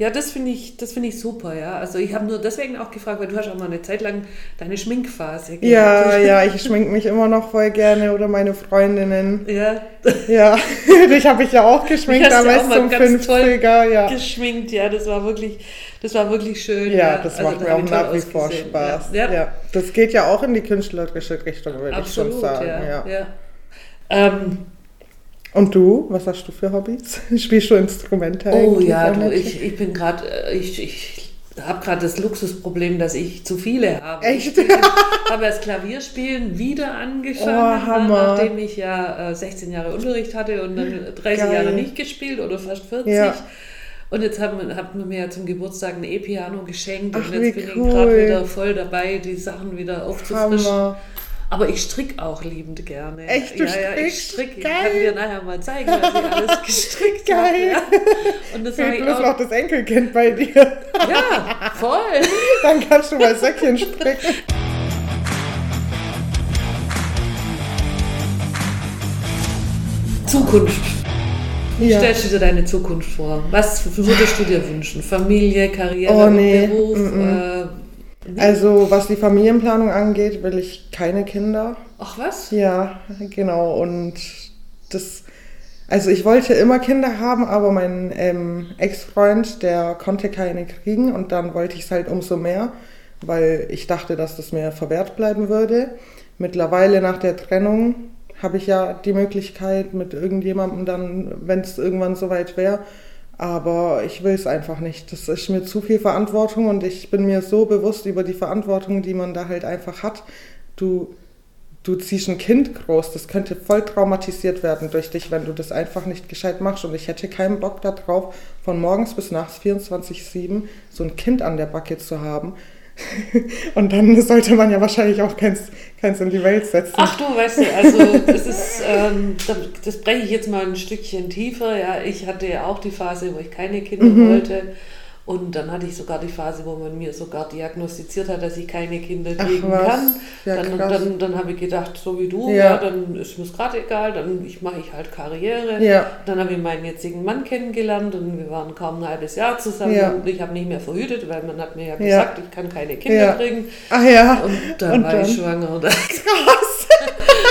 Ja. Ja, das finde ich, das finde ich super, ja. Also ich habe nur deswegen auch gefragt, weil du hast auch mal eine Zeit lang deine Schminkphase Ja, gehabt. ja, ich schminke mich immer noch voll gerne oder meine Freundinnen. Ja, Ja, dich habe ich ja auch geschminkt damals auch mal zum ganz toll 50er. Ja, geschminkt, ja, das war wirklich, das war wirklich schön. ja das Also macht mir auch nach wie vor. Spaß. Ja, ja. Das geht ja auch in die künstlerische Richtung, würde ich schon sagen. ja. Ja. ja. Ähm, Und du, was hast du für Hobbys? Spielst du Instrumente oh ja, du, ich, ich bin gerade, ich, ich habe gerade das Luxusproblem, dass ich zu viele habe. Echt? Ich habe das Klavierspielen wieder angefangen, Oh, Hammer. nachdem ich ja äh, 16 Jahre Unterricht hatte und dann 30 Geil. Jahre nicht gespielt oder fast 40. Ja. Und jetzt hat man, hat man mir ja zum Geburtstag ein E-Piano geschenkt Ach, und jetzt bin cool. ich gerade wieder voll dabei, die Sachen wieder aufzufrischen. Hammer. Aber ich stricke auch liebend gerne. Echt, du ja, ja, ich strickst? stricke. Ich Geil. kann dir nachher mal zeigen, was ich alles gestrickt Geil. habe. Ja. Und das Fehlt bloß auch. noch das Enkelkind bei dir. Ja, voll. Dann kannst du mal Säckchen stricken. Zukunft. Wie Ja. stellst du dir deine Zukunft vor? Was würdest du dir wünschen? Familie, Karriere, Oh, nee. Beruf? Mm, Äh, Also was die Familienplanung angeht, will ich keine Kinder. Ach was? Ja, genau. Und das, also ich wollte immer Kinder haben, aber mein ähm, Ex-Freund, der konnte keine kriegen und dann wollte ich es halt umso mehr, weil ich dachte, dass das mir verwehrt bleiben würde. Mittlerweile nach der Trennung habe ich ja die Möglichkeit mit irgendjemandem dann, wenn es irgendwann soweit wäre. Aber ich will es einfach nicht. Das ist mir zu viel Verantwortung und ich bin mir so bewusst über die Verantwortung, die man da halt einfach hat. Du, du ziehst ein Kind groß, das könnte voll traumatisiert werden durch dich, wenn du das einfach nicht gescheit machst. Und ich hätte keinen Bock darauf, von morgens bis nachts 24-7 so ein Kind an der Backe zu haben, Und dann sollte man ja wahrscheinlich auch keins, keins in die Welt setzen. Ach du, weißt du, also das ist, ähm, das breche ich jetzt mal ein Stückchen tiefer. Ja, ich hatte ja auch die Phase, wo ich keine Kinder mhm. wollte. Und dann hatte ich sogar die Phase, wo man mir sogar diagnostiziert hat, dass ich keine Kinder kriegen kann. Ja, dann, dann, dann habe ich gedacht, so wie du, ja. ja dann ist mir gerade egal, dann ich mache ich halt Karriere. Ja. Dann habe ich meinen jetzigen Mann kennengelernt und wir waren kaum ein halbes Jahr zusammen ja. und ich habe nicht mehr verhütet, weil man hat mir ja gesagt, ich kann keine Kinder kriegen. Ach ja. Und dann und war dann? ich schwanger. Krass.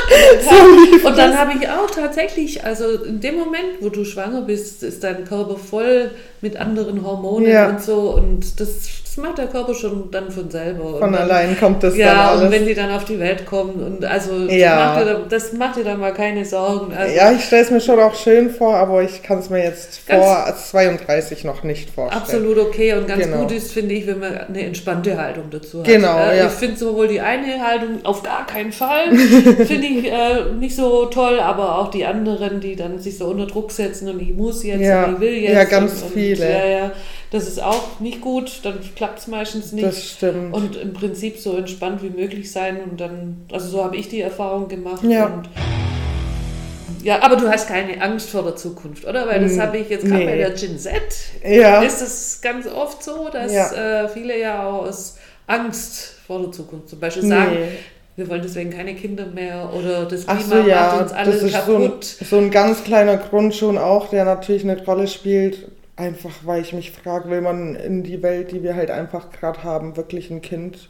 so und dann habe ich auch tatsächlich, also in dem Moment, wo du schwanger bist, ist dein Körper voll mit anderen Hormonen ja. und so. Und das, das, macht der Körper schon dann von selber. Von dann, allein kommt das ja, dann alles. Ja, und wenn die dann auf die Welt kommen. Und also ja. das, macht dir, das macht dir dann mal keine Sorgen. Also, ja, ich stelle es mir schon auch schön vor, aber ich kann es mir jetzt vor 32 noch nicht vorstellen. Absolut okay. Und ganz genau. gut ist, finde ich, wenn man eine entspannte Haltung dazu hat. Genau, äh, ja. Ich finde sowohl die eine Haltung auf gar keinen Fall, finde ich äh, nicht so toll, aber auch die anderen, die dann sich so unter Druck setzen und ich muss jetzt ja. und ich will jetzt. Ja, ganz und, viele. Ja, ja. Das ist auch nicht gut, dann klappt es meistens nicht. Das stimmt. Und im Prinzip so entspannt wie möglich sein und dann, also so habe ich die Erfahrung gemacht. Ja. Ja, aber du hast keine Angst vor der Zukunft, oder? Weil das habe ich jetzt gerade nee. bei der Gen Z. Ja. Ist es ganz oft so, dass ja. äh, viele ja auch aus Angst vor der Zukunft zum Beispiel sagen, nee wir wollen deswegen keine Kinder mehr oder das Klima so, ja, macht uns alle das ist kaputt. So ein, so ein ganz kleiner Grund schon auch, der natürlich eine Rolle spielt. Einfach, weil ich mich frage, will man in die Welt, die wir halt einfach gerade haben, wirklich ein Kind?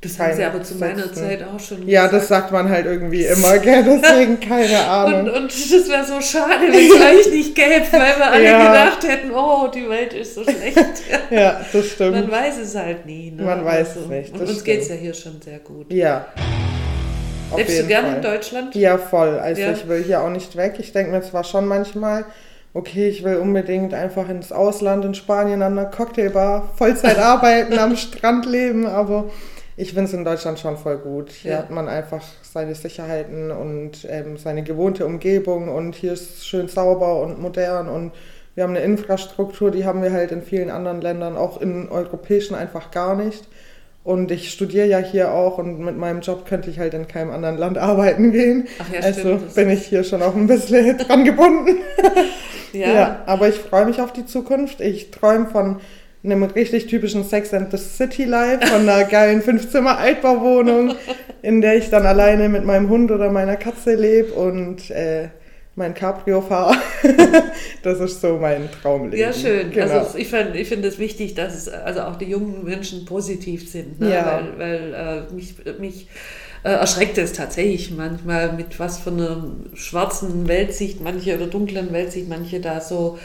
Das haben sie aber zu meiner Zeit auch schon Ja, gesagt. das sagt man halt irgendwie immer, gell? Deswegen keine Ahnung. und, und das wäre so schade, wenn es euch nicht gäbe, weil wir alle ja. gedacht hätten, oh, die Welt ist so schlecht. ja, das stimmt. Man weiß es halt nie. Ne? Man weiß also, es nicht. und uns geht es ja hier schon sehr gut. Ja. Lebst du gerne in Deutschland? Ja, voll. Also ja. ich will hier auch nicht weg. Ich denke mir zwar schon manchmal, okay, ich will unbedingt einfach ins Ausland, in Spanien an einer Cocktailbar, Vollzeit arbeiten, am Strand leben, aber ich finde es in Deutschland schon voll gut. Hier ja. hat man einfach seine Sicherheiten und ähm, seine gewohnte Umgebung und hier ist es schön sauber und modern und wir haben eine Infrastruktur, die haben wir halt in vielen anderen Ländern, auch in europäischen einfach gar nicht. Und ich studiere ja hier auch und mit meinem Job könnte ich halt in keinem anderen Land arbeiten gehen. Ach ja, also stimmt, bin ich hier schon auch ein bisschen dran gebunden. ja. ja. Aber ich freue mich auf die Zukunft. Ich träume von einem richtig typischen Sex and the City Life, von einer geilen Fünfzimmer-Altbauwohnung, in der ich dann alleine mit meinem Hund oder meiner Katze lebe und äh, mein Cabrio fahre. das ist so mein Traumleben. Ja, schön. Genau. Also ich, ich finde es wichtig, dass es, also auch die jungen Menschen positiv sind. Ne? Ja. Weil, weil äh, mich, mich äh, erschreckt es tatsächlich manchmal, mit was von einer schwarzen Weltsicht manche oder dunklen Weltsicht manche da so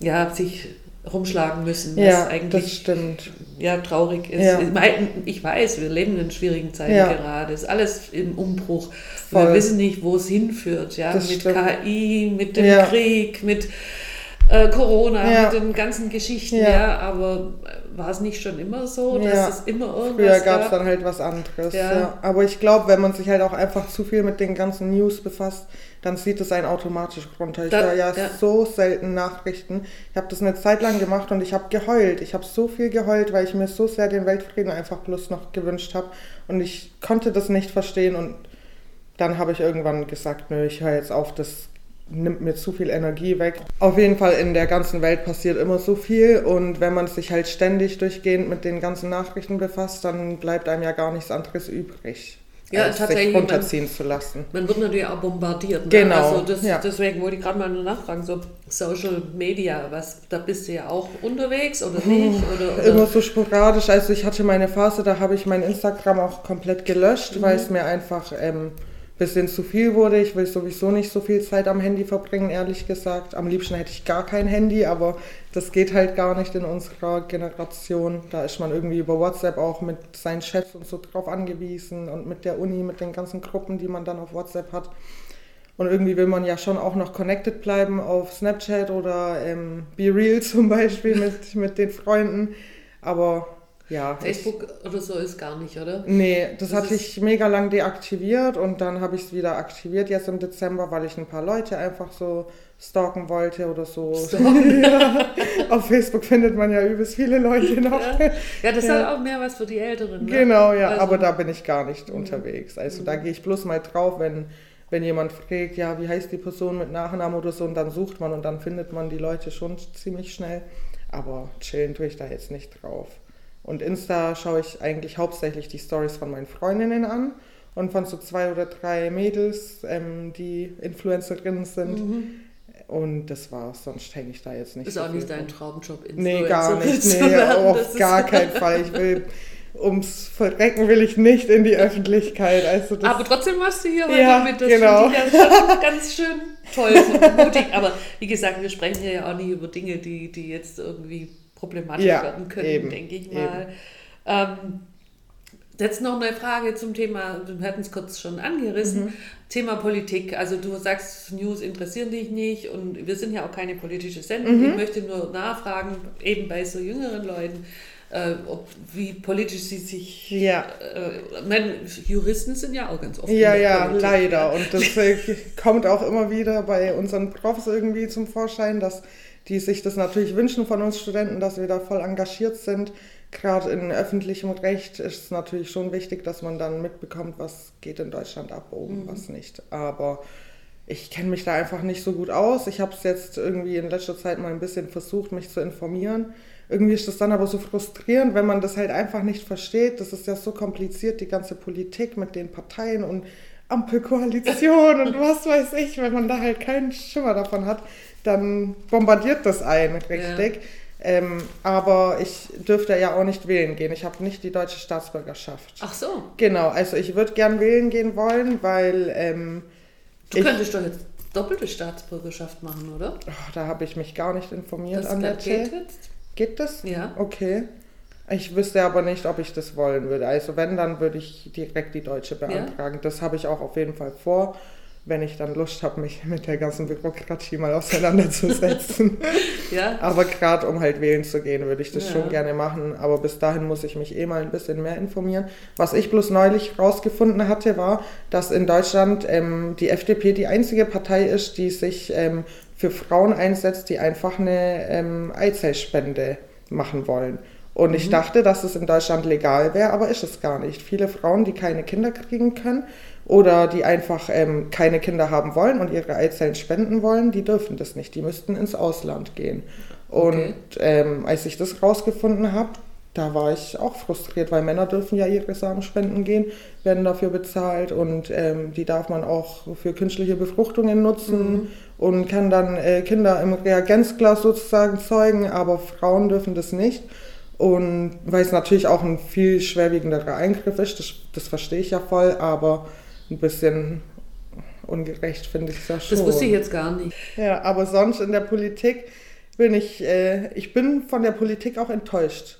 ja, sich rumschlagen müssen, was ja, eigentlich das stimmt. ja traurig ist. Ja. Ich weiß, wir leben in schwierigen Zeiten Ja. gerade. Es ist alles im Umbruch. Wir wissen nicht, wo es hinführt. Ja? Das mit stimmt. KI, mit dem. Krieg, mit äh, Corona, mit den ganzen Geschichten. Ja. Ja. Aber äh, war es nicht schon immer so, dass Ja. es immer irgendwas Früher gab es dann halt was anderes. Ja. Ja. Aber ich glaube, wenn man sich halt auch einfach zu viel mit den ganzen News befasst, dann zieht es einen automatisch runter. Ich höre ja, ja. so selten Nachrichten. Ich habe das eine Zeit lang gemacht und ich habe geheult. Ich habe so viel geheult, weil ich mir so sehr den Weltfrieden einfach bloß noch gewünscht habe. Und ich konnte das nicht verstehen. Und dann habe ich irgendwann gesagt, nö, ich höre jetzt auf, das nimmt mir zu viel Energie weg. Auf jeden Fall in der ganzen Welt passiert immer so viel und wenn man sich halt ständig durchgehend mit den ganzen Nachrichten befasst, dann bleibt einem ja gar nichts anderes übrig. Ja, als tatsächlich, sich runterziehen zu lassen. Man wird natürlich auch bombardiert. Ne? Genau, Also das, ja. Deswegen wollte ich gerade mal nur nachfragen, so Social Media, was, da bist du ja auch unterwegs oder nicht? Oder, oder? Immer so sporadisch. Also ich hatte meine Phase, da habe ich mein Instagram auch komplett gelöscht, Mhm. weil es mir einfach ähm, bisschen zu viel wurde. Ich will sowieso nicht so viel Zeit am Handy verbringen, ehrlich gesagt. Am liebsten hätte ich gar kein Handy, aber das geht halt gar nicht in unserer Generation. Da ist man irgendwie über WhatsApp auch mit seinen Chats und so drauf angewiesen und mit der Uni, mit den ganzen Gruppen, die man dann auf WhatsApp hat. Und irgendwie will man ja schon auch noch connected bleiben auf Snapchat oder ähm, Be Real zum Beispiel mit, mit den Freunden. Aber ja. Facebook oder so ist gar nicht, oder? Nee, das, Das hatte ich mega lang deaktiviert und dann habe ich es wieder aktiviert jetzt im Dezember, weil ich ein paar Leute einfach so stalken wollte oder so. ja, auf Facebook findet man ja übelst viele Leute noch. Ja, ja das ist Ja. halt auch mehr was für die Älteren. Ne? Genau, ja, Also- aber da bin ich gar nicht unterwegs. Also da gehe ich bloß mal drauf, wenn, wenn jemand fragt, ja, wie heißt die Person mit Nachnamen oder so und dann sucht man und dann findet man die Leute schon ziemlich schnell. Aber chillen tue ich da jetzt nicht drauf. Und Insta schaue ich eigentlich hauptsächlich die Stories von meinen Freundinnen an und von so zwei oder drei Mädels, ähm, die Influencerinnen sind. Und das war's, sonst hänge ich da jetzt nicht. Ist so auch nicht dein. Traumjob. Nee, gar nicht. Nee, auf gar keinen Fall. Ich will, ums Verrecken will ich nicht in die Öffentlichkeit. Also das, Aber trotzdem machst du hier heute Ja, mit. Das genau. finde ich ja schon ganz schön toll und mutig. Aber wie gesagt, wir sprechen hier ja auch nicht über Dinge, die, die jetzt irgendwie problematisch Ja, werden können, eben, denke ich mal. Ähm, jetzt noch eine Frage zum Thema, wir hatten es kurz schon angerissen, Mhm. Thema Politik. Also du sagst, News interessieren dich nicht und wir sind ja auch keine politische Sendung. Mhm. Ich möchte nur nachfragen, eben bei so jüngeren Leuten, äh, ob, wie politisch sie sich... Ja. Äh, meine, Juristen sind ja auch ganz oft ja, ja, Politik, leider. Und das äh, kommt auch immer wieder bei unseren Profs irgendwie zum Vorschein, dass die sich das natürlich wünschen von uns Studenten, dass wir da voll engagiert sind. Gerade in öffentlichem Recht ist es natürlich schon wichtig, dass man dann mitbekommt, was geht in Deutschland ab, oben, was nicht. Aber ich kenne mich da einfach nicht so gut aus. Ich habe es jetzt irgendwie in letzter Zeit mal ein bisschen versucht, mich zu informieren. Irgendwie ist das dann aber so frustrierend, wenn man das halt einfach nicht versteht. Das ist ja so kompliziert, die ganze Politik mit den Parteien und Ampelkoalition und was weiß ich. Wenn man da halt keinen Schimmer davon hat, dann bombardiert das einen richtig. Ähm, aber ich dürfte ja auch nicht wählen gehen. Ich habe nicht die deutsche Staatsbürgerschaft. Ach so, Genau, also ich würde gern wählen gehen wollen, weil ähm, du Ich- könntest doch jetzt doppelte Staatsbürgerschaft machen, oder? oh, da habe ich mich gar nicht informiert Das an der geht jetzt? Geht das? Ja. Okay. Ich wüsste aber nicht, ob ich das wollen würde. Also wenn, dann würde ich direkt die deutsche beantragen. Das habe ich auch auf jeden Fall vor, wenn ich dann Lust habe, mich mit der ganzen Bürokratie mal auseinanderzusetzen. Ja. aber gerade um halt wählen zu gehen, würde ich das Ja. schon gerne machen. Aber bis dahin muss ich mich eh mal ein bisschen mehr informieren. Was ich bloß neulich rausgefunden hatte, war, dass in Deutschland ähm, die FDP die einzige Partei ist, die sich ähm, für Frauen einsetzt, die einfach eine ähm, Eizellspende machen wollen. Und ich dachte, dass es in Deutschland legal wäre, aber ist es gar nicht. Viele Frauen, die keine Kinder kriegen können oder die einfach ähm, keine Kinder haben wollen und ihre Eizellen spenden wollen, die dürfen das nicht. Die müssten ins Ausland gehen. Und Okay. ähm, als ich das rausgefunden habe, da war ich auch frustriert, weil Männer dürfen ja ihre Samen spenden gehen, werden dafür bezahlt und ähm, die darf man auch für künstliche Befruchtungen nutzen und kann dann äh, Kinder im Reagenzglas sozusagen zeugen, aber Frauen dürfen das nicht. Und weil es natürlich auch ein viel schwerwiegenderer Eingriff ist, das, das verstehe ich ja voll, aber ein bisschen ungerecht finde ich es ja schon. Das wusste ich jetzt gar nicht. Ja, aber sonst in der Politik bin ich, äh, ich bin von der Politik auch enttäuscht.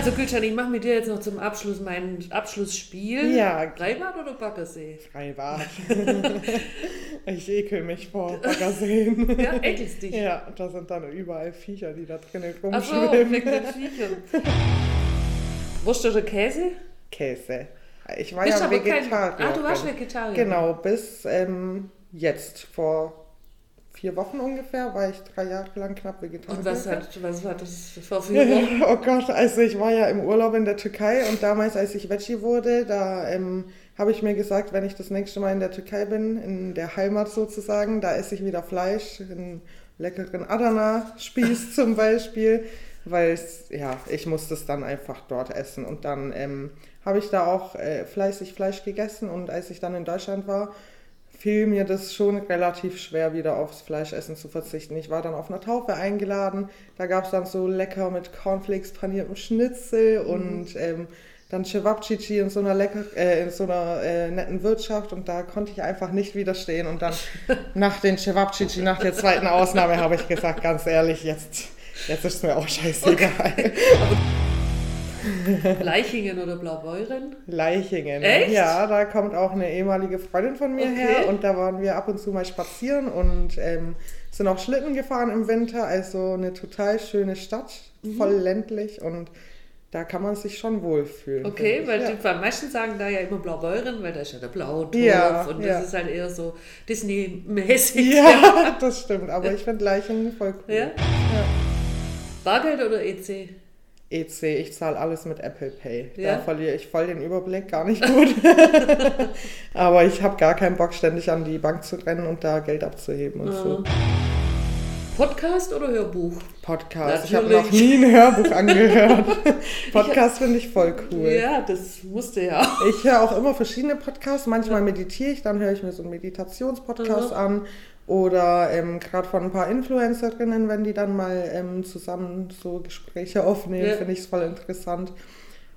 Also Gülcan, ich mache mit dir jetzt noch zum Abschluss mein Abschlussspiel. Ja. Rheinbad oder Baggersee? Freibad. ich ekel mich vor Baggerseen. Ja, ekelst dich. Ja, da sind dann überall Viecher, die da drinnen Ach so, rumschwimmen. wegen den Viechern. Wurst oder Käse? Käse. Ich war Bist ja kein- Vegetarier. Ah, du warst Vegetarier. Genau, bis ähm, jetzt, vor vier Wochen ungefähr, war ich drei Jahre lang knapp Vegetarier. Und was hat, was war das vor vier Wochen? Oh Gott, also ich war ja im Urlaub in der Türkei und damals, als ich Veggie wurde, da ähm, habe ich mir gesagt, wenn ich das nächste Mal in der Türkei bin, in der Heimat sozusagen, da esse ich wieder Fleisch, in leckeren Adana-Spieß zum Beispiel, weil ja, ich musste es dann einfach dort essen. Und dann ähm, habe ich da auch äh, fleißig Fleisch gegessen und als ich dann in Deutschland war, fiel mir das schon relativ schwer, wieder aufs Fleischessen zu verzichten. Ich war dann auf einer Taufe eingeladen, da gab es dann so lecker mit Cornflakes paniertem Schnitzel Mhm. und ähm, dann Cevapcici in so einer, lecker, äh, in so einer äh, netten Wirtschaft und da konnte ich einfach nicht widerstehen. Und dann nach den Cevapcici, nach der zweiten Ausnahme, habe ich gesagt, ganz ehrlich, jetzt, jetzt ist mir auch scheißegal. Leichingen oder Blaubeuren? Leichingen. Echt? Ja, da kommt auch eine ehemalige Freundin von mir Okay. her und da waren wir ab und zu mal spazieren und ähm, sind auch Schlitten gefahren im Winter. Also eine total schöne Stadt, Mhm. voll ländlich und da kann man sich schon wohlfühlen. Okay, weil ich. die meisten sagen da ja immer Blaubeuren, weil da ist ja der Blauturm Ja, und das ja. ist halt eher so Disney-mäßig. Ja, ja das stimmt, aber ich finde Leichingen voll cool. Ja? Bargeld oder EC? EC, ich zahle alles mit Apple Pay. Ja? Da verliere ich voll den Überblick, gar nicht gut. aber ich habe gar keinen Bock, ständig an die Bank zu rennen und da Geld abzuheben und so. Podcast oder Hörbuch? Podcast. Ich habe Natürlich. noch nie ein Hörbuch angehört. Podcast finde ich voll cool. Ja, das musste ja. Ich höre auch immer verschiedene Podcasts. Manchmal meditiere ich, dann höre ich mir so einen Meditationspodcast Mhm. an. Oder ähm, gerade von ein paar Influencerinnen, wenn die dann mal ähm, zusammen so Gespräche aufnehmen, Ja. finde ich es voll interessant.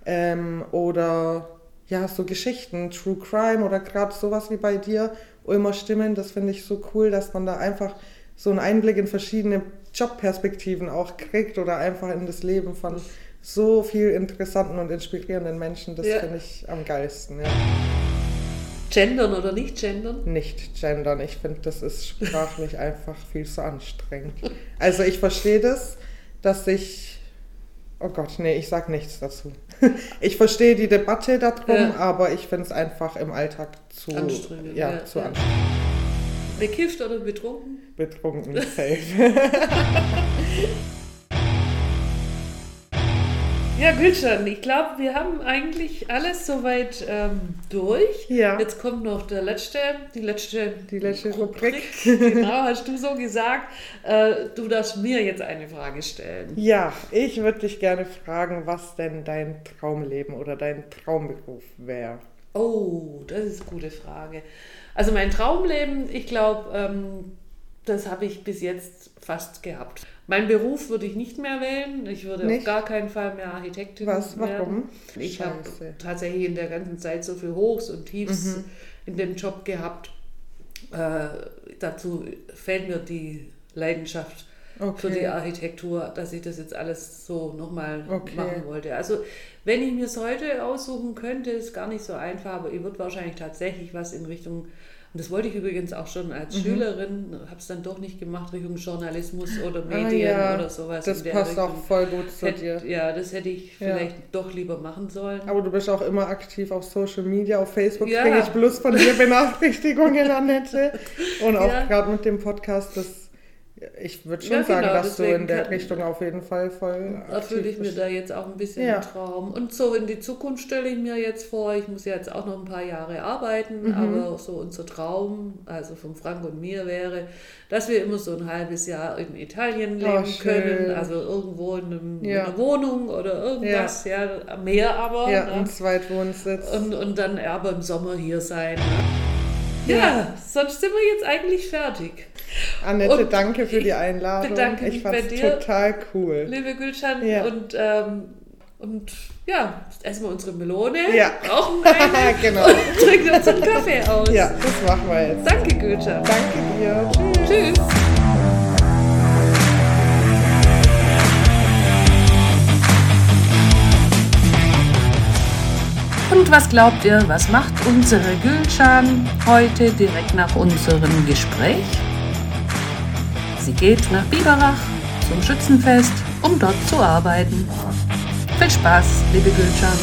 Ähm, oder ja, so Geschichten, True Crime oder gerade sowas wie bei dir, Ulmer Stimmen, das finde ich so cool, dass man da einfach so einen Einblick in verschiedene Jobperspektiven auch kriegt oder einfach in das Leben von so viel interessanten und inspirierenden Menschen. Das Ja. finde ich am geilsten. Ja. Gendern oder nicht gendern? Nicht gendern, ich finde, das ist sprachlich einfach viel zu anstrengend. Also ich verstehe das, dass ich... Oh Gott, nee, ich sag nichts dazu. Ich verstehe die Debatte darum, Ja. aber ich finde es einfach im Alltag zu Anstrengend, Ja, ja, zu ja. anstrengend. Bekifft oder betrunken? Betrunken, safe. Ja, Gülschan, ich glaube, wir haben eigentlich alles soweit ähm, durch. Ja. Jetzt kommt noch der letzte, die letzte, Die letzte Rubrik. genau, hast du so gesagt. Äh, du darfst mir jetzt eine Frage stellen. Ja, ich würde dich gerne fragen, was denn dein Traumleben oder dein Traumberuf wäre. Oh, das ist eine gute Frage. Also mein Traumleben, ich glaube, ähm, das habe ich bis jetzt fast gehabt. Mein Beruf würde ich nicht mehr wählen. Ich würde auf Nicht? gar keinen Fall mehr Architektin Was? Warum? werden. Ich habe tatsächlich in der ganzen Zeit so viel Hochs und Tiefs Mhm. in dem Job gehabt. Äh, dazu fällt mir die Leidenschaft für die Okay. Architektur, dass ich das jetzt alles so nochmal Okay. machen wollte. Also wenn ich mir es heute aussuchen könnte, ist gar nicht so einfach, aber ich würde wahrscheinlich tatsächlich was in Richtung, und das wollte ich übrigens auch schon als Mhm. Schülerin, habe es dann doch nicht gemacht, Richtung Journalismus oder Ah, Medien ja, oder sowas. Das in der passt Richtung. auch voll gut zu Hätt- dir. Ja, das hätte ich Ja. vielleicht doch lieber machen sollen. Aber du bist auch immer aktiv auf Social Media, auf Facebook Ja. kriege ich bloß von dir Benachrichtigungen, Annette. Und auch gerade mit dem Podcast, das, ich würde schon Ja, sagen, genau, dass du in der Richtung auf jeden Fall voll Erfülle aktiv ich mir da jetzt auch ein bisschen Ja. Traum. Und so in die Zukunft stelle ich mir jetzt vor, ich muss ja jetzt auch noch ein paar Jahre arbeiten, Mhm. aber so unser Traum, also von Frank und mir wäre, dass wir immer so ein halbes Jahr in Italien Oh, leben schön. können, also irgendwo in, einem, in Ja. einer Wohnung oder irgendwas, ja, am Meer aber. Ja, ne? Zweitwohnsitz. und, und dann aber im Sommer hier sein. Ja, sonst sind wir jetzt eigentlich fertig. Annette, und danke für die ich Einladung. bedanke ich mich bei fand's dir. total cool. liebe Gülschan. Ja. Und, ähm, und ja, jetzt essen wir unsere Melone, Ja. rauchen eine Genau. und trinken uns einen Kaffee aus. Ja, das machen wir jetzt. Danke, Gülschan. Danke dir. Tschüss. Tschüss. Und was glaubt ihr, was macht unsere Gülschan heute direkt nach unserem Gespräch? Sie geht nach Biberach zum Schützenfest, um dort zu arbeiten. Viel Spaß, liebe Gülschan.